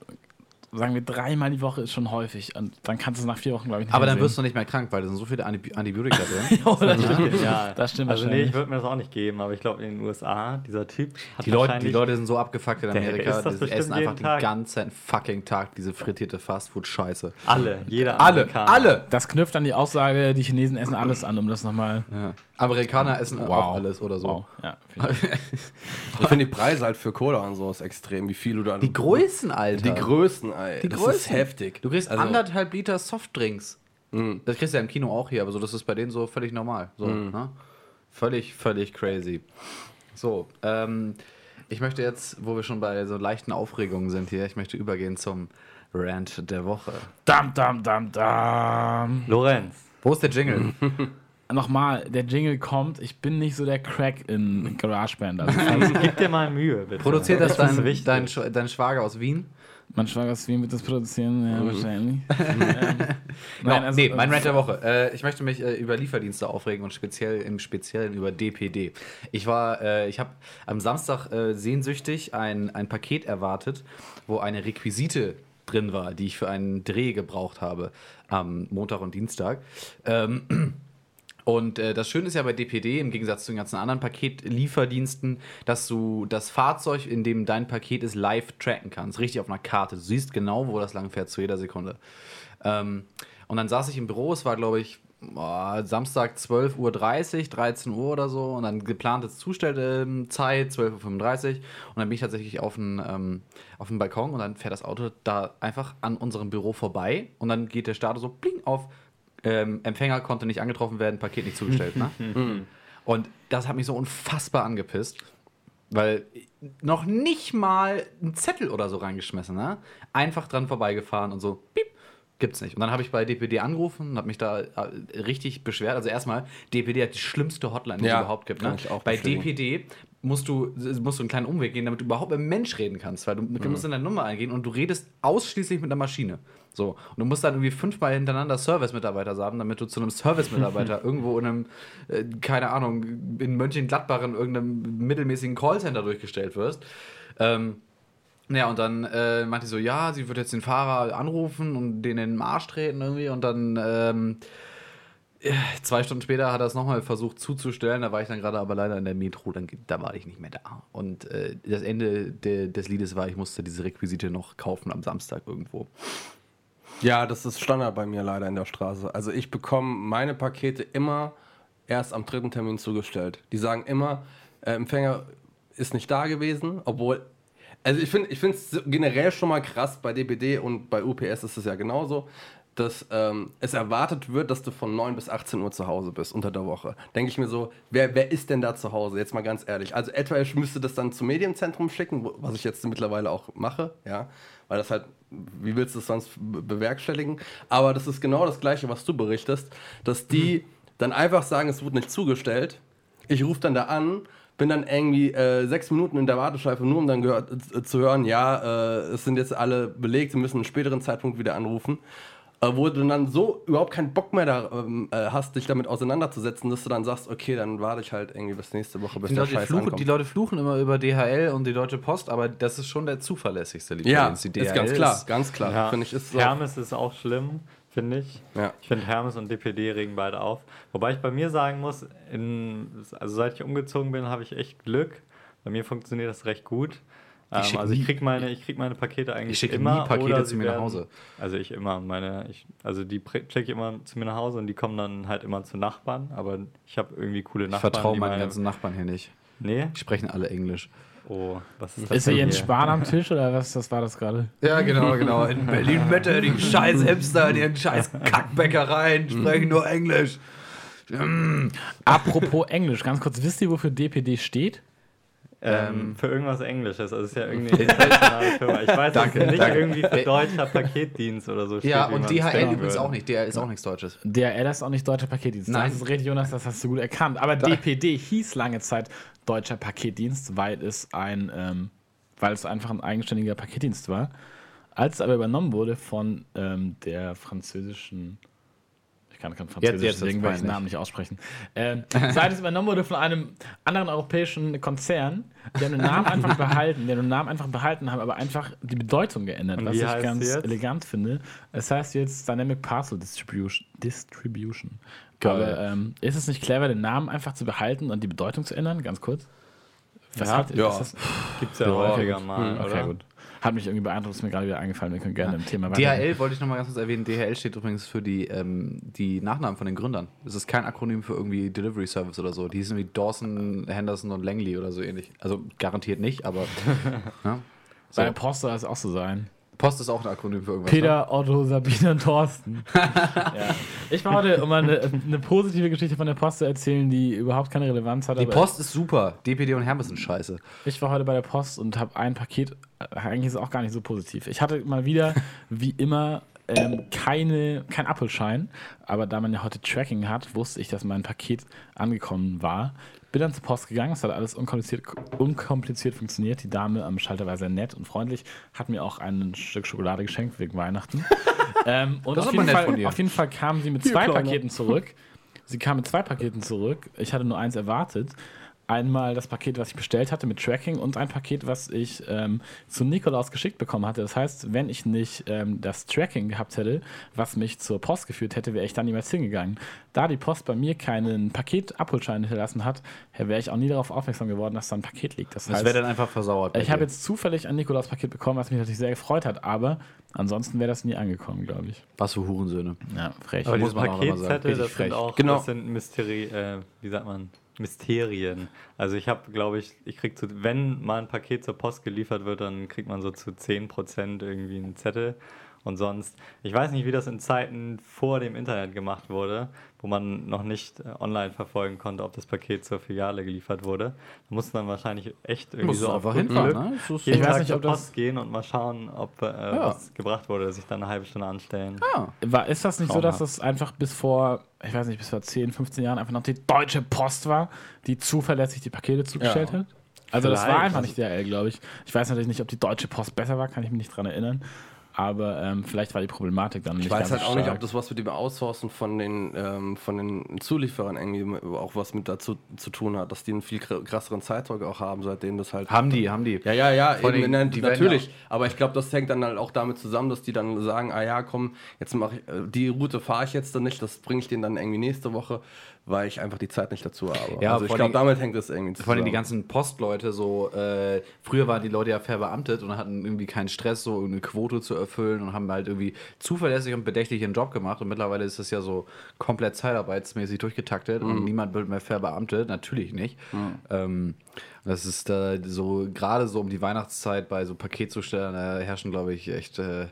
sagen wir dreimal die Woche ist schon häufig. Und dann kannst du es nach vier Wochen, glaube ich, nicht Aber mehr dann sehen. wirst du nicht mehr krank, weil da sind so viele Antib Antibiotika drin. Das stimmt. Ja, Das stimmt Also nee, ich würde mir das auch nicht geben, aber ich glaube in den USA, dieser Typ hat Die Leute, die Leute sind so abgefuckt in Der Amerika, die essen einfach den Tag. ganzen fucking Tag diese frittierte Fastfood-Scheiße. alle, jeder Alle, Amerikaner. alle! Das knüpft an die Aussage, die Chinesen essen alles an, um das nochmal. Ja. Amerikaner essen auch alles oder so. Wow. Ja, ich. Ich finde die Preise halt für Cola und so ist extrem, wie viel du da. Die Größen, Alter. Die Größen, ey. Die das Größen. ist heftig. Du kriegst Also- anderthalb Liter Softdrinks. Mhm. Das kriegst du ja im Kino auch hier, aber so, das ist bei denen so völlig normal. So, ne? Völlig, völlig crazy. So, ähm, ich möchte jetzt, wo wir schon bei so leichten Aufregungen sind hier, ich möchte übergehen zum Rant der Woche. Dam, dam, dam, dam. Lorenz, Wo ist der Jingle? Nochmal, der Jingle kommt. Ich bin nicht so der Crack in GarageBand. Also, gib dir mal Mühe, bitte. Produziert das dein, dein, Sch- dein Schwager aus Wien? mein Schwager Swin wird das produzieren, ja, wahrscheinlich. ähm, Nein, also- nee, mein Rant der Woche. Äh, ich möchte mich äh, über Lieferdienste aufregen und speziell im Speziellen über DPD. Ich war, äh, ich habe am Samstag äh, sehnsüchtig ein, ein Paket erwartet, wo eine Requisite drin war, die ich für einen Dreh gebraucht habe am Montag und Dienstag. Ähm, und äh, das Schöne ist ja bei DPD, im Gegensatz zu den ganzen anderen Paketlieferdiensten, dass du das Fahrzeug, in dem dein Paket ist, live tracken kannst. Richtig auf einer Karte. Du siehst genau, wo das lang fährt zu jeder Sekunde. Ähm, und dann saß ich im Büro, es war, glaube ich, boah, Samstag 12.30 Uhr, 13 Uhr oder so. Und dann geplante Zustellzeit, 12.35 Uhr. Und dann bin ich tatsächlich auf den, ähm, Balkon und dann fährt das Auto da einfach an unserem Büro vorbei. Und dann geht der Starter so bling auf. Ähm, Empfänger konnte nicht angetroffen werden, Paket nicht zugestellt. ne? Und das hat mich so unfassbar angepisst, weil noch nicht mal ein Zettel oder so reingeschmissen, ne? Einfach dran vorbeigefahren und so, piep, gibt's nicht. Und dann habe ich bei DPD angerufen und habe mich da äh, richtig beschwert. Also erstmal, DPD hat die schlimmste Hotline, die es Ja, überhaupt gibt. kann Ne? ich auch Bei bestätigen. DPD musst du, musst du einen kleinen Umweg gehen, damit du überhaupt mit einem Mensch reden kannst, weil du, du musst in deine Nummer eingehen und du redest ausschließlich mit der Maschine. So. Und du musst dann irgendwie fünfmal hintereinander Service-Mitarbeiter haben, damit du zu einem Service-Mitarbeiter irgendwo in einem, äh, keine Ahnung, in Mönchengladbach in irgendeinem mittelmäßigen Callcenter durchgestellt wirst. Ähm, ja, und dann äh, meinte sie so, ja, sie wird jetzt den Fahrer anrufen und den in den Arsch treten irgendwie und dann ähm, äh, zwei Stunden später hat er es nochmal versucht zuzustellen, da war ich dann gerade aber leider in der Metro, dann, da war ich nicht mehr da. Und äh, das Ende de, des Liedes war, ich musste diese Requisite noch kaufen am Samstag irgendwo. Ja, das ist Standard bei mir leider in der Straße. Also ich bekomme meine Pakete immer erst am dritten Termin zugestellt. Die sagen immer, äh, Empfänger ist nicht da gewesen, obwohl. Also ich finde es generell schon mal krass, bei DPD und bei UPS ist es ja genauso, dass ähm, es erwartet wird, dass du von 9 bis 18 Uhr zu Hause bist unter der Woche. Denke ich mir so, wer, wer ist denn da zu Hause? Jetzt mal ganz ehrlich. Also etwa ich müsste das dann zum Medienzentrum schicken, wo- was ich jetzt mittlerweile auch mache, ja, weil das halt, wie willst du es sonst be- bewerkstelligen? Aber das ist genau das Gleiche, was du berichtest, dass die dann einfach sagen, es wurde nicht zugestellt. Ich rufe dann da an, bin dann irgendwie äh, sechs Minuten in der Warteschleife, nur um dann gehört, äh, zu hören, ja, äh, es sind jetzt alle belegt, sie müssen einen späteren Zeitpunkt wieder anrufen. Äh, wo du dann so überhaupt keinen Bock mehr da ähm, äh, hast, dich damit auseinanderzusetzen, dass du dann sagst, okay, dann warte ich halt irgendwie bis nächste Woche, bis Die der Leute, Scheiß fluchen, ankommt. die Leute fluchen immer über DHL und die Deutsche Post, aber das ist schon der zuverlässigste ja, Lieferdienst. Die ist ganz klar, ganz klar. Ja. Finde ich, ist so. Hermes ist auch schlimm, finde ich. Ja. Ich finde Hermes und DPD regen beide auf. Wobei ich bei mir sagen muss, in, also seit ich umgezogen bin, habe ich echt Glück. Bei mir funktioniert das recht gut. Ähm, also ich kriege meine, ich krieg meine Pakete eigentlich schicke immer nie Pakete oder zu sie mir nach werden- Hause. Also ich immer meine, ich, also die schicke ich immer zu mir nach Hause und die kommen dann halt immer zu Nachbarn. Aber ich habe irgendwie coole Ich Nachbarn. vertraue die meinen meine- ganzen Nachbarn hier nicht. Nee. Die sprechen alle Englisch. Oh, was ist das? Ist er Jens hier? Spahn am Tisch oder was das war das gerade? Ja, genau, genau. In Berlin-Mitte, die scheiß Hipster, die scheiß Kackbäckereien sprechen nur Englisch. Apropos Englisch, ganz kurz, wisst ihr, wofür DPD steht? Ähm, für irgendwas Englisches. Also es ist ja irgendeine internationale Firma. Ich weiß, Danke, nicht danke. irgendwie für deutscher Paketdienst oder so steht. Ja, und DHL übrigens auch nicht. DHL ist auch nichts Deutsches. DRL ist auch nicht deutscher Paketdienst. Nein. Das ist richtig, Jonas, das hast du gut erkannt. Aber DPD hieß lange Zeit deutscher Paketdienst, weil es ein, ähm, weil es einfach ein eigenständiger Paketdienst war. Als es aber übernommen wurde von ähm, der französischen, ich kann kein Französisch, jetzt ist deswegen werde ich den. Namen nicht aussprechen. Ähm, seit es übernommen wurde von einem anderen europäischen Konzern, die haben den Namen einfach behalten, die haben den Namen einfach behalten, haben aber einfach die Bedeutung geändert, Und was ich ganz jetzt? elegant finde. Es heißt jetzt Dynamic Parcel Distribution. Distribution. Aber ähm, ist es nicht clever, den Namen einfach zu behalten und die Bedeutung zu ändern? Ganz kurz. Was Ja. hat, Ja. ist das, Gibt es ja, Ja, häufiger mal, okay, oder? gut. Hat mich irgendwie beeindruckt, ist mir gerade wieder eingefallen. Wir können gerne im Thema weitergehen. DHL wollte ich nochmal ganz kurz erwähnen. DHL steht übrigens für die, ähm, die Nachnamen von den Gründern. Das ist kein Akronym für irgendwie Delivery Service oder so. Die hießen wie Dawson, Henderson und Langley oder so ähnlich. Also garantiert nicht, aber. ja. Bei der so. Post soll es auch so sein. Post ist auch ein Akronym für irgendwas. Ne? Peter, Otto, Sabine und Thorsten. ja. Ich war heute, um mal eine, eine positive Geschichte von der Post zu erzählen, die überhaupt keine Relevanz hat. Die Post ist super. DPD und Hermes sind scheiße. Ich war heute bei der Post und habe ein Paket, eigentlich ist es auch gar nicht so positiv. Ich hatte mal wieder, wie immer, ähm, keine, kein Appelschein, aber da man ja heute Tracking hat, wusste ich, dass mein Paket angekommen war. Bin dann zur Post gegangen, es hat alles unkompliziert, unkompliziert funktioniert. Die Dame am Schalter war sehr nett und freundlich, hat mir auch ein Stück Schokolade geschenkt wegen Weihnachten. ähm, und auf jeden, Fall, auf jeden Fall kam sie mit Hier, zwei. Paketen zurück. Sie kam mit zwei Paketen zurück. Ich hatte nur eins erwartet. Einmal das Paket, was ich bestellt hatte mit Tracking und ein Paket, was ich ähm, zu Nikolaus geschickt bekommen hatte. Das heißt, wenn ich nicht ähm, das Tracking gehabt hätte, was mich zur Post geführt hätte, wäre ich da niemals hingegangen. Da die Post bei mir keinen Paketabholschein hinterlassen hat, wäre ich auch nie darauf aufmerksam geworden, dass da ein Paket liegt. Das Das heißt, wäre dann einfach versauert. ich habe jetzt zufällig ein Nikolaus-Paket bekommen, was mich natürlich sehr gefreut hat, aber ansonsten wäre das nie angekommen, glaube ich. Was für Hurensöhne. Ja, frech. Aber Muss man auch immer sagen. Paketzettel, das sind frech. auch Genau. das sind Mysteri äh, wie sagt man, Mysterien. Also ich habe, glaube ich, ich krieg zu, wenn mal ein Paket zur Post geliefert wird, dann kriegt man so zu 10% irgendwie einen Zettel. Und sonst, ich weiß nicht, wie das in Zeiten vor dem Internet gemacht wurde, wo man noch nicht äh, online verfolgen konnte, ob das Paket zur Filiale geliefert wurde. Da musste man wahrscheinlich echt irgendwie Musst so auf hinfahren, Glück ne? Ist- jeden Ich weiß Tag nicht, zur ob das- Post gehen und mal schauen, ob äh, was gebracht wurde, sich dann eine halbe Stunde anstellen. Ja. War, ist das nicht so, dass das einfach bis vor, ich weiß nicht, bis vor 10, 15 Jahren einfach noch die Deutsche Post war, die zuverlässig die Pakete zugestellt Ja. hat? Also das war Vielleicht. einfach nicht DRL, glaube ich. Ich weiß natürlich nicht, ob die Deutsche Post besser war, kann ich mich nicht dran erinnern. Aber ähm, vielleicht war die Problematik dann nicht Ich weiß ganz halt auch nicht, stark. ob das was mit dem Outsourcen von den, ähm, von den Zulieferern irgendwie auch was mit dazu zu tun hat, dass die einen viel kr- krasseren Zeitdruck auch haben, seitdem das halt. Haben die, haben die. Ja, ja, ja, eben, allem, nein, die natürlich. ja- Aber ich glaube, das hängt dann halt auch damit zusammen, dass die dann sagen, ah ja, komm, jetzt mache ich, äh, die Route fahre ich jetzt dann nicht, das bringe ich denen dann irgendwie nächste Woche, weil ich einfach die Zeit nicht dazu habe. Ja, also ich glaube, damit hängt das irgendwie zusammen. Vor allem die ganzen Postleute, so, äh, früher waren die Leute ja verbeamtet und hatten irgendwie keinen Stress, so eine Quote zu erfüllen und haben halt irgendwie zuverlässig und bedächtig ihren Job gemacht. Und mittlerweile ist das ja so komplett zeitarbeitsmäßig durchgetaktet und niemand wird mehr verbeamtet, natürlich nicht. Ähm, das ist da so, gerade so um die Weihnachtszeit bei so Paketzustellern da herrschen, glaube ich, echt äh,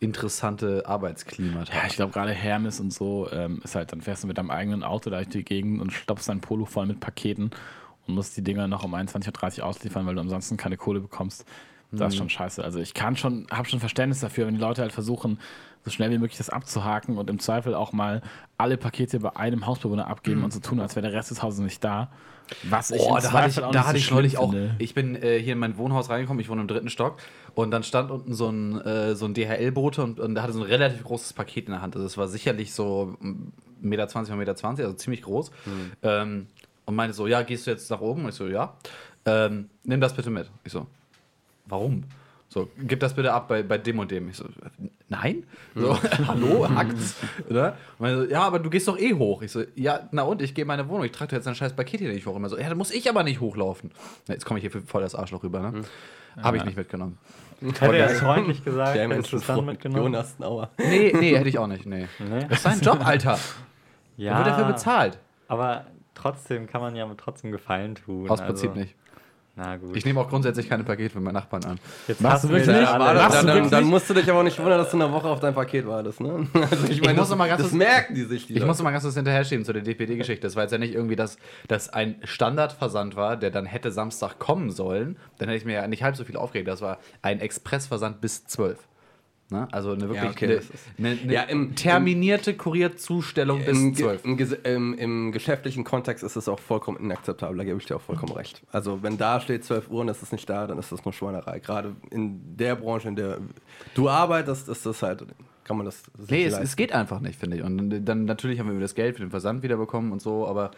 interessante Arbeitsklimata. Ja, ich glaube gerade Hermes und so ähm, ist halt, dann fährst du mit deinem eigenen Auto da durch die Gegend und stopfst dein Polo voll mit Paketen und musst die Dinger noch um 21.30 Uhr ausliefern, weil du ansonsten keine Kohle bekommst. Das ist schon scheiße. Also ich kann schon, habe schon Verständnis dafür, wenn die Leute halt versuchen, so schnell wie möglich das abzuhaken und im Zweifel auch mal alle Pakete bei einem Hausbewohner abgeben und so tun, als wäre der Rest des Hauses nicht da. Was ich Oh, da hatte ich, da hatte ich neulich auch. Ich bin äh, hier in mein Wohnhaus reingekommen, ich wohne im dritten Stock und dann stand unten so ein, äh, so ein DHL-Bote und, und der hatte so ein relativ großes Paket in der Hand. Also es war sicherlich so 1,20 Meter mal 1,20 Meter, also ziemlich groß. Ähm, und meinte so, ja, gehst du jetzt nach oben? Und ich so, ja. Ähm, nimm das bitte mit. Ich so, warum? So, gib das bitte ab bei, bei dem und dem. Ich so, nein? So, hallo, hackt's? Ne? Und meine so, ja, aber du gehst doch eh hoch. Ich so, ja, na und, ich gehe in meine Wohnung, ich trage jetzt ein scheiß Paket hier nicht hoch. Immer so, ja, dann muss ich aber nicht hochlaufen. Na, jetzt komme ich hier voll das Arschloch rüber, ne? Habe ich nicht mitgenommen. Hätte er es freundlich gesagt, hättest du es dann mitgenommen? Jonas Nauer. Nee, nee, hätte ich auch nicht, nee. Nee? Das ist sein Job, Alter. Ja, Er wird dafür bezahlt. aber trotzdem kann man ja trotzdem Gefallen tun. Aus Prinzip also, nicht. Na gut. Ich nehme auch grundsätzlich keine Pakete für meinen Nachbarn an. Jetzt Machst du wir wirklich? Ja, Machst dann, dann, wirklich? dann musst du dich aber nicht wundern, dass du eine Woche auf dein Paket wartest, ne? Also ich, meine, muss das, noch mal ganz das kurz- merken die sich, die Ich Leute. muss noch mal ganz kurz hinterher schieben zu der DPD-Geschichte. Das war jetzt ja nicht irgendwie, dass das ein Standardversand war, der dann hätte Samstag kommen sollen. Dann hätte ich mir ja nicht halb so viel aufgeregt. Das war ein Expressversand bis 12. Ne? Also eine wirklich Ja, okay, eine, eine, eine Ja, im- terminierte Kurierzustellung Im, bis ge- 12. im, im, Im geschäftlichen Kontext ist es auch vollkommen inakzeptabel, da gebe ich dir auch vollkommen recht. Also wenn da steht 12 Uhr und es ist nicht da, dann ist das nur Schweinerei. Gerade in der Branche, in der du arbeitest, ist das halt, kann man das, das Nee, es, es geht einfach nicht, finde ich. Und dann natürlich haben wir das Geld für den Versand wiederbekommen und so, aber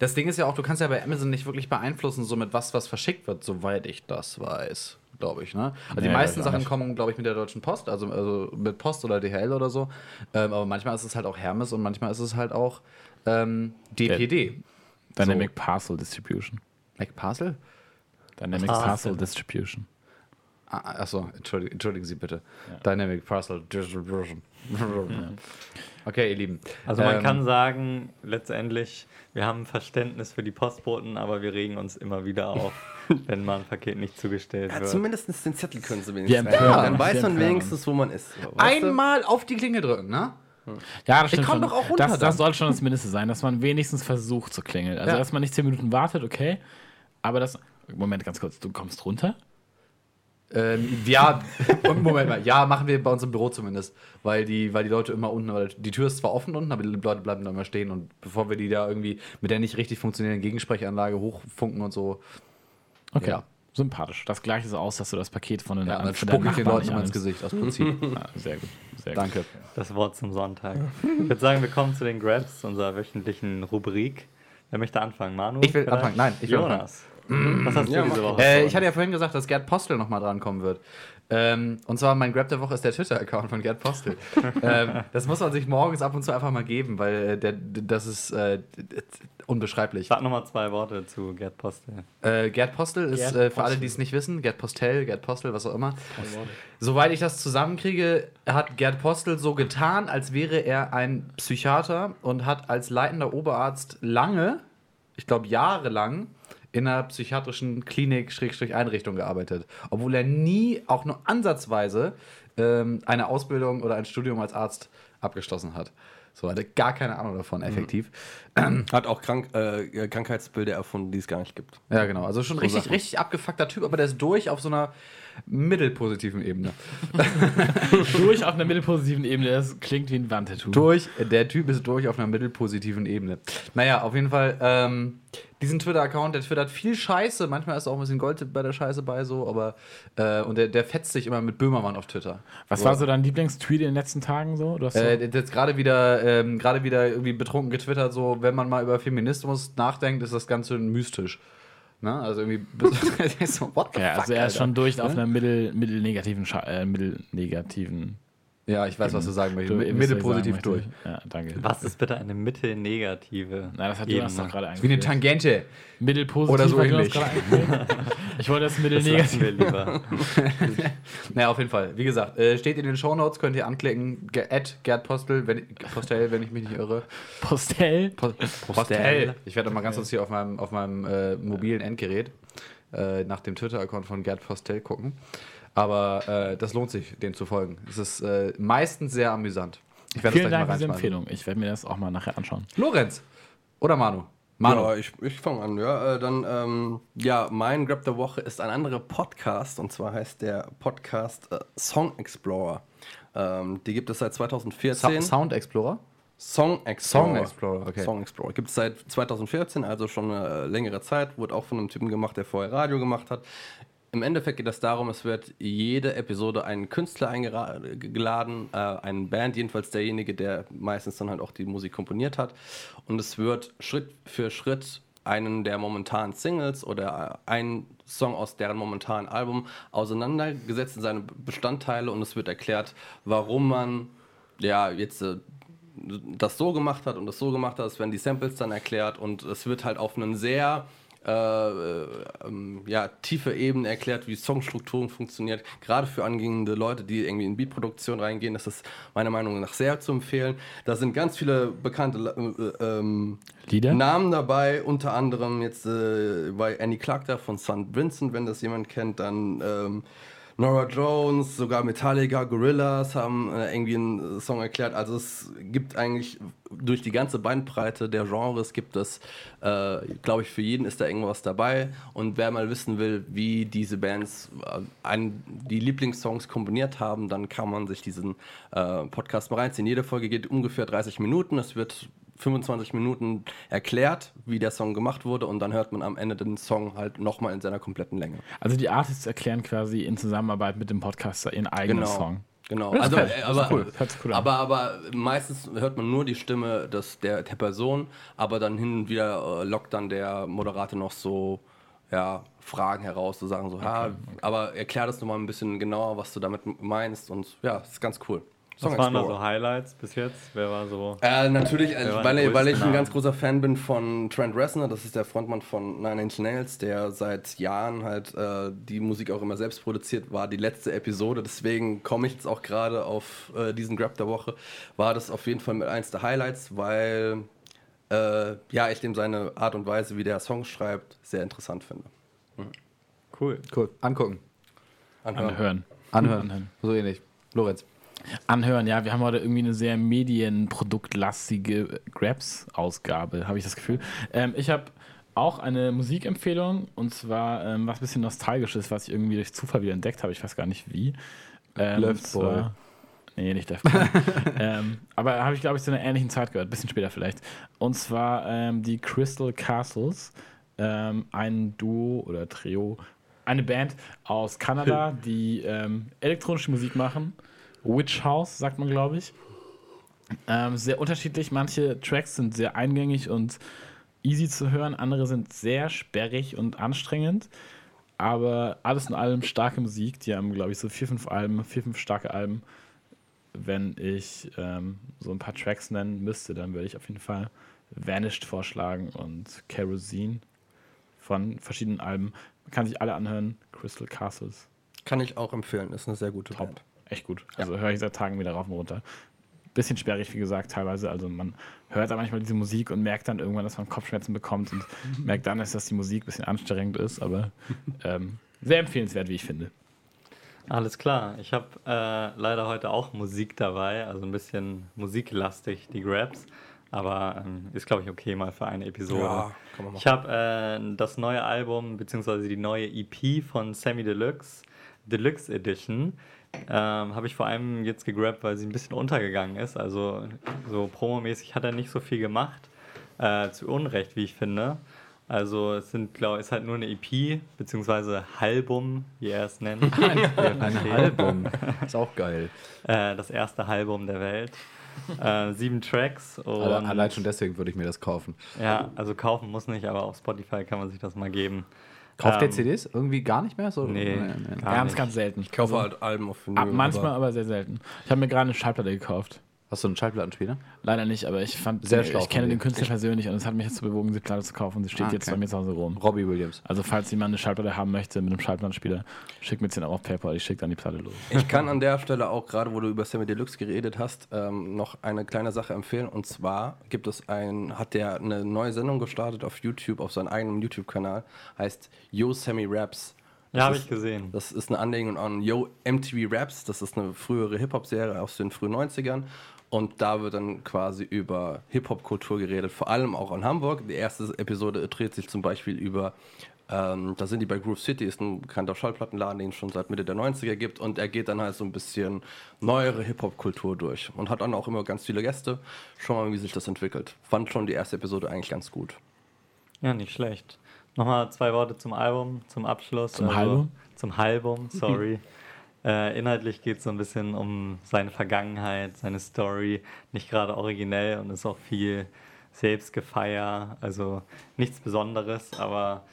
das Ding ist ja auch, du kannst ja bei Amazon nicht wirklich beeinflussen, so mit was, was verschickt wird, soweit ich das weiß, glaube ich. Ne? Also die Nee, meisten ich auch Sachen nicht. kommen, glaube ich, mit der Deutschen Post, also, also mit Post oder DHL oder so. Ähm, aber manchmal ist es halt auch Hermes und manchmal ist es halt auch ähm, DPD. Dynamic Parcel Distribution. McParcel? Dynamic Parcel. Parcel Distribution. Ah, achso, entschuldigen, entschuldigen Sie bitte. Dynamic Parcel Distribution. Okay, ihr Lieben. Also man Ähm, kann sagen, letztendlich, wir haben Verständnis für die Postboten, aber wir regen uns immer wieder auf, wenn mal ein Paket nicht zugestellt ja, wird. zumindest den Zettel können sie wenigstens. Ja, dann weiß man wenigstens, wo man ist. Weißt du? Einmal auf die Klinge drücken, ne? Ja, das stimmt schon. doch auch runter Das, das soll schon das Mindeste sein, dass man wenigstens versucht zu klingeln. Also, Ja. dass man nicht 10 Minuten wartet, okay. Aber das. Moment, ganz kurz. Du kommst runter? Ähm, ja, und Moment mal. Ja, machen wir bei uns im Büro zumindest. Weil die, weil die Leute immer unten, weil die Tür ist zwar offen unten, aber die Leute bleiben da immer stehen. Und bevor wir die da irgendwie mit der nicht richtig funktionierenden Gegensprechanlage hochfunken und so. Okay. Ja. Sympathisch. Das gleiche so aus, dass du das Paket von den Ja, und dann spucke ich den Leuten immer ins Gesicht aus Prinzip. Ah, sehr gut. Sehr gut. Danke. Das Wort zum Sonntag. Ich würde sagen, wir kommen zu den Grabs, unserer wöchentlichen Rubrik. Wer möchte anfangen? Manu? Ich will vielleicht? anfangen. Nein, ich will Jonas. Was hast du Ja, diese mach. Woche? Äh, ich hatte ja vorhin gesagt, dass Gerd Postel nochmal drankommen wird. Ähm, und zwar mein Grab der Woche ist der Twitter-Account von Gerd Postel. ähm, das muss man sich morgens ab und zu einfach mal geben, weil äh, der, das ist äh, unbeschreiblich. Sag nochmal zwei Worte zu Gerd Postel. Äh, Gerd Postel ist, Gerd äh, für alle, die es nicht wissen, Gerd Postel, Gerd Postel, was auch immer. Soweit ich das zusammenkriege, hat Gerd Postel so getan, als wäre er ein Psychiater und hat als leitender Oberarzt lange, ich glaube jahrelang, in einer psychiatrischen Klinik, Schrägstrich Einrichtung gearbeitet. Obwohl er nie auch nur ansatzweise ähm, eine Ausbildung oder ein Studium als Arzt abgeschlossen hat. So, hatte gar keine Ahnung davon, effektiv. Hat auch Krank äh, Krankheitsbilder erfunden, die es gar nicht gibt. Ja, genau. Also schon richtig, Sachen. richtig abgefuckter Typ, aber der ist durch auf so einer mittelpositiven Ebene. Durch auf einer mittelpositiven Ebene, das klingt wie ein Wandtattoo. Durch, der Typ ist durch auf einer mittelpositiven Ebene. Naja, auf jeden Fall, ähm, diesen Twitter-Account, der twittert viel Scheiße. Manchmal ist auch ein bisschen Gold bei der Scheiße bei so, aber äh, und der, der fetzt sich immer mit Böhmermann auf Twitter. Was war so dein Lieblingstweet in den letzten Tagen so? Du hast so Äh, jetzt gerade wieder, ähm, gerade wieder irgendwie betrunken getwittert, so, wenn man mal über Feminismus nachdenkt, ist das Ganze mystisch. Ne? Also irgendwie, so, what the ja, fuck, also er ist Alter? schon durch auf Ne? einer mittel, mittelnegativen, Scha- äh, mittelnegativen. Ja, ich weiß, was du sagen möchtest. Du- ihr wisst, Mitte was ich sagen positiv möchte. durch. Ja, danke. Was ist bitte eine mittelnegative? Na, das hat? Jonas doch gerade Wie eine eingeführt. Tangente. Mittelpositiv Oder so ähnlich. eingeführt. Ich wollte das Das lassen mittelnegativ. wir lieber. Naja, auf jeden Fall. Wie gesagt, äh, steht in den Shownotes, könnt ihr anklicken. At Gerd Postel, wenn, Postel, wenn ich mich nicht irre. Postell. Po Postel. Ich werde mal ganz kurz hier auf meinem, auf meinem äh, mobilen Endgerät äh, nach dem Twitter-Account von Gerd Postel gucken. Aber äh, das lohnt sich, dem zu folgen. Es ist äh, meistens sehr amüsant. Ich werde Vielen das Dank für diese. Empfehlung. Ich werde mir das auch mal nachher anschauen. Lorenz. Oder Manu? Manu. Ja, ich, ich fange an, ja. Äh, dann, ähm, ja, mein Grab der Woche ist ein anderer Podcast und zwar heißt der Podcast äh, Song Explorer. Ähm, die gibt es seit Sa 2014. Sound Explorer? Song Explorer. Song Explorer, okay. Song Explorer. Gibt es seit 2014, also schon eine längere Zeit. Wurde auch von einem Typen gemacht, der vorher Radio gemacht hat. Im Endeffekt geht es darum, es wird jede Episode ein Künstler eingeladen, äh, eine Band, jedenfalls derjenige, der meistens dann halt auch die Musik komponiert hat. Und es wird Schritt für Schritt einen der momentanen Singles oder einen Song aus deren momentanen Album auseinandergesetzt in seine Bestandteile und es wird erklärt, warum man ja jetzt äh, das so gemacht hat und das so gemacht hat. Es werden die Samples dann erklärt und es wird halt auf einen sehr äh, äh, ähm, ja, tiefe Ebene erklärt, wie Songstrukturen funktioniert. Gerade für angehende Leute, die irgendwie in Beatproduktion reingehen, ist das meiner Meinung nach sehr zu empfehlen. Da sind ganz viele bekannte äh, ähm? Namen dabei, unter anderem jetzt äh, bei Annie Clark da von St. Vincent, wenn das jemand kennt, dann ähm, Nora Jones, sogar Metallica, Gorillaz haben äh, irgendwie einen Song erklärt. Also es gibt eigentlich durch die ganze Bandbreite der Genres gibt es, äh, glaube ich, für jeden ist da irgendwas dabei. Und wer mal wissen will, wie diese Bands äh, ein, die Lieblingssongs komponiert haben, dann kann man sich diesen äh, Podcast mal reinziehen. Jede Folge geht ungefähr 30 Minuten. Es wird 25 Minuten erklärt, wie der Song gemacht wurde und dann hört man am Ende den Song halt nochmal in seiner kompletten Länge. Also die Artists erklären quasi in Zusammenarbeit mit dem Podcaster ihren eigenen Genau. Song. Genau. Also, geil. äh, aber, cool. Cool aber, aber meistens hört man nur die Stimme des, der, der Person, aber dann hin und wieder äh, lockt dann der Moderator noch so ja, Fragen heraus, zu sagen so, ja, aber erklär das nochmal ein bisschen genauer, was du damit meinst und ja, ist ganz cool. Song Was waren da so Highlights bis jetzt? Wer war so. Äh, natürlich, äh, war weil, weil ich ein ganz großer Fan bin von Trent Reznor, das ist der Frontmann von Nine Inch Nails, der seit Jahren halt äh, die Musik auch immer selbst produziert, war die letzte Episode, deswegen komme ich jetzt auch gerade auf äh, diesen Grab der Woche, war das auf jeden Fall mit eins der Highlights, weil äh, ja, ich dem seine Art und Weise, wie der Songs schreibt, sehr interessant finde. Cool. Cool. Angucken. Anhören. Anhören. Anhören. Anhören. So ähnlich. Lorenz. Anhören, ja, wir haben heute irgendwie eine sehr medienproduktlastige Grabs-Ausgabe, habe ich das Gefühl. Ähm, ich habe auch eine Musikempfehlung und zwar ähm, was ein bisschen nostalgisches, was ich irgendwie durch Zufall wieder entdeckt habe. Ich weiß gar nicht wie. Ähm, Left zwar- Nee, nicht Left Boy. ähm, aber habe ich, glaube ich, zu einer ähnlichen Zeit gehört, bisschen später vielleicht. Und zwar ähm, die Crystal Castles, ähm, ein Duo oder Trio, eine Band aus Kanada, die ähm, elektronische Musik machen. Witch House, sagt man, glaube ich. Ähm, sehr unterschiedlich. Manche Tracks sind sehr eingängig und easy zu hören, andere sind sehr sperrig und anstrengend. Aber alles in allem starke Musik. Die haben, glaube ich, so vier, fünf Alben, vier, fünf starke Alben. Wenn ich ähm, so ein paar Tracks nennen müsste, dann würde ich auf jeden Fall Vanished vorschlagen und Kerosene von verschiedenen Alben. Man kann sich alle anhören. Crystal Castles, Kann ich auch empfehlen, ist eine sehr gute top. Band. Echt gut. Also höre ich seit Tagen wieder rauf und runter. Bisschen sperrig, wie gesagt, teilweise. Also man hört da manchmal diese Musik und merkt dann irgendwann, dass man Kopfschmerzen bekommt und merkt dann, dass die Musik ein bisschen anstrengend ist, aber ähm, sehr empfehlenswert, wie ich finde. Alles klar. Ich habe äh, leider heute auch Musik dabei, also ein bisschen musiklastig, die Grabs. Aber ähm, ist, glaube ich, okay mal für eine Episode. Ja, kann man machen. Ich habe äh, das neue Album, beziehungsweise die neue EP von Sammy Deluxe, Deluxe Edition, ähm, habe ich vor allem jetzt gegrabt, weil sie ein bisschen untergegangen ist. Also so promomäßig hat er nicht so viel gemacht. Äh, zu Unrecht, wie ich finde. Also es sind, glaube ist halt nur eine EP, beziehungsweise Halbum, wie er es nennt. Ein Album. Ist auch geil. äh, das erste Album der Welt. Äh, sieben Tracks allein schon deswegen würde ich mir das kaufen. ja, also kaufen muss nicht, aber auf Spotify kann man sich das mal geben. Kauft der Ähm, CDs irgendwie gar nicht mehr? So, Nee, gar Ganz, nicht. ganz selten. Ich kaufe halt Alben auf Vinyl. Ab, manchmal, aber- aber sehr selten. Ich habe mir gerade eine Schallplatte gekauft. Hast du einen Schallplattenspieler? Leider nicht, aber ich fand, Sehr schlau ich kenne den. Künstler persönlich und es hat mich jetzt bewogen, diese Platte zu kaufen und sie steht Ah, jetzt okay. bei mir zu Hause rum. Robbie Williams. Also falls jemand eine Schallplatte haben möchte mit einem Schallplattenspieler, schickt mir 10 Euro auf PayPal, ich schicke dann die Platte los. Ich kann an der Stelle auch, gerade wo du über Sammy Deluxe geredet hast, ähm, noch eine kleine Sache empfehlen. Und zwar gibt es ein, hat der eine neue Sendung gestartet auf YouTube, auf seinem eigenen YouTube-Kanal, heißt Yo Sammy Raps. Ja, habe ich gesehen. Das ist eine Anlehnung an Yo MTV Raps. Das ist eine frühere Hip-Hop-Serie aus den frühen 90ern. Und da wird dann quasi über Hip-Hop-Kultur geredet, vor allem auch in Hamburg. Die erste Episode dreht sich zum Beispiel über, ähm, da sind die bei Groove City, ist ein bekannter Schallplattenladen, den es schon seit Mitte der 90er gibt. Und er geht dann halt so ein bisschen neuere Hip-Hop-Kultur durch. Und hat dann auch immer ganz viele Gäste. Schauen wir mal, wie sich das entwickelt. Fand schon die erste Episode eigentlich ganz gut. Ja, nicht schlecht. Nochmal zwei Worte zum Album, zum Abschluss. Zum Album? Zum Album, sorry. äh, inhaltlich geht es so ein bisschen um seine Vergangenheit, seine Story. Nicht gerade originell und ist auch viel Selbstgefeier. Also nichts Besonderes, aber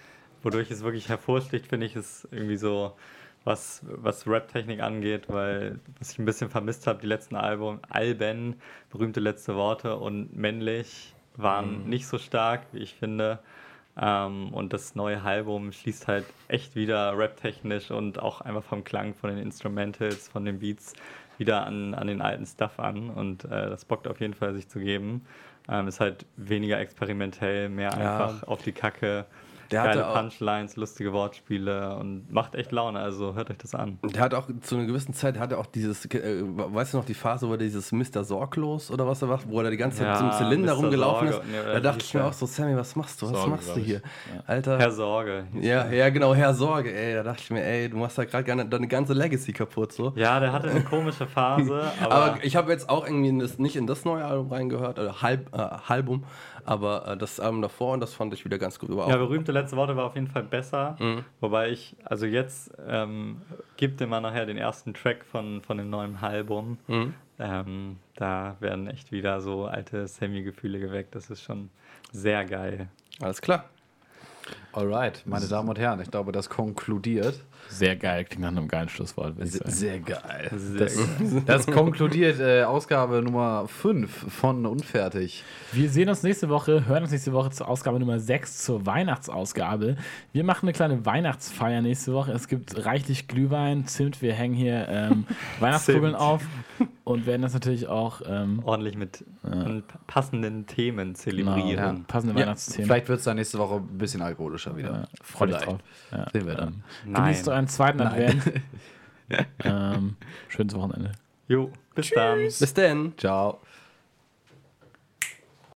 wodurch es wirklich hervorsticht, finde ich, ist irgendwie so, was, was Rap-Technik angeht, weil was ich ein bisschen vermisst habe, die letzten Album, Alben, berühmte letzte Worte und männlich waren nicht so stark, wie ich finde. Ähm, und das neue Album schließt halt echt wieder rap-technisch und auch einfach vom Klang von den Instrumentals, von den Beats wieder an, an den alten Stuff an. Und äh, das bockt auf jeden Fall, sich zu geben. Ähm, ist halt weniger experimentell, mehr Ja. einfach auf die Kacke Der geile hatte auch- Punchlines, lustige Wortspiele und macht echt Laune, also hört euch das an. Der hat auch zu einer gewissen Zeit, hat er auch dieses, äh, weißt du noch, die Phase, wo er dieses Mr. Sorglos oder was er macht, wo er da die ganze Zeit Ja, mit so einem Zylinder Mr. rumgelaufen Sorge, ist. nee, da dachte ich mir auch so, Sammy, was machst du? Was Sorge, machst du hier? Alter. Herr Sorge. ja, ja, genau, Herr Sorge, ey, da dachte ich mir, ey, du machst da gerade gerne deine ganze Legacy kaputt, so. Ja, der hatte eine komische Phase, aber, Aber ich habe jetzt auch irgendwie in das, nicht in das neue Album reingehört, oder Halb, äh, Album, aber äh, das Album davor und das fand ich wieder ganz gut. Aber ja, berühmte letzte Worte war auf jeden Fall besser. Mhm. Wobei ich, also jetzt ähm, gibt immer nachher den ersten Track von, von dem neuen Album. Mhm. Ähm, da werden echt wieder so alte Sammy-Gefühle geweckt. Das ist schon sehr geil. alles klar. Alright, meine Damen und Herren, ich glaube, das konkludiert. Sehr geil, klingt nach einem geilen Schlusswort. sagen. Sehr geil. Sehr Das, das konkludiert äh, Ausgabe Nummer 5 von Unfertig. Wir sehen uns nächste Woche, hören uns nächste Woche zur Ausgabe Nummer 6, zur Weihnachtsausgabe. Wir machen eine kleine Weihnachtsfeier nächste Woche. Es gibt reichlich Glühwein, Zimt, wir hängen hier ähm, Weihnachtskugeln auf und werden das natürlich auch ähm, ordentlich mit und passenden Themen genau, zelebrieren. ja, passende Ja, Weihnachtsthemen. Vielleicht wird es dann nächste Woche ein bisschen alkoholischer wieder. ja, freu dich Vielleicht. drauf. Ja, Sehen wir dann. ähm, Nein. Genießt euren zweiten Advent. ähm, schönes Wochenende. Jo, bis dann. Bis denn. Ciao.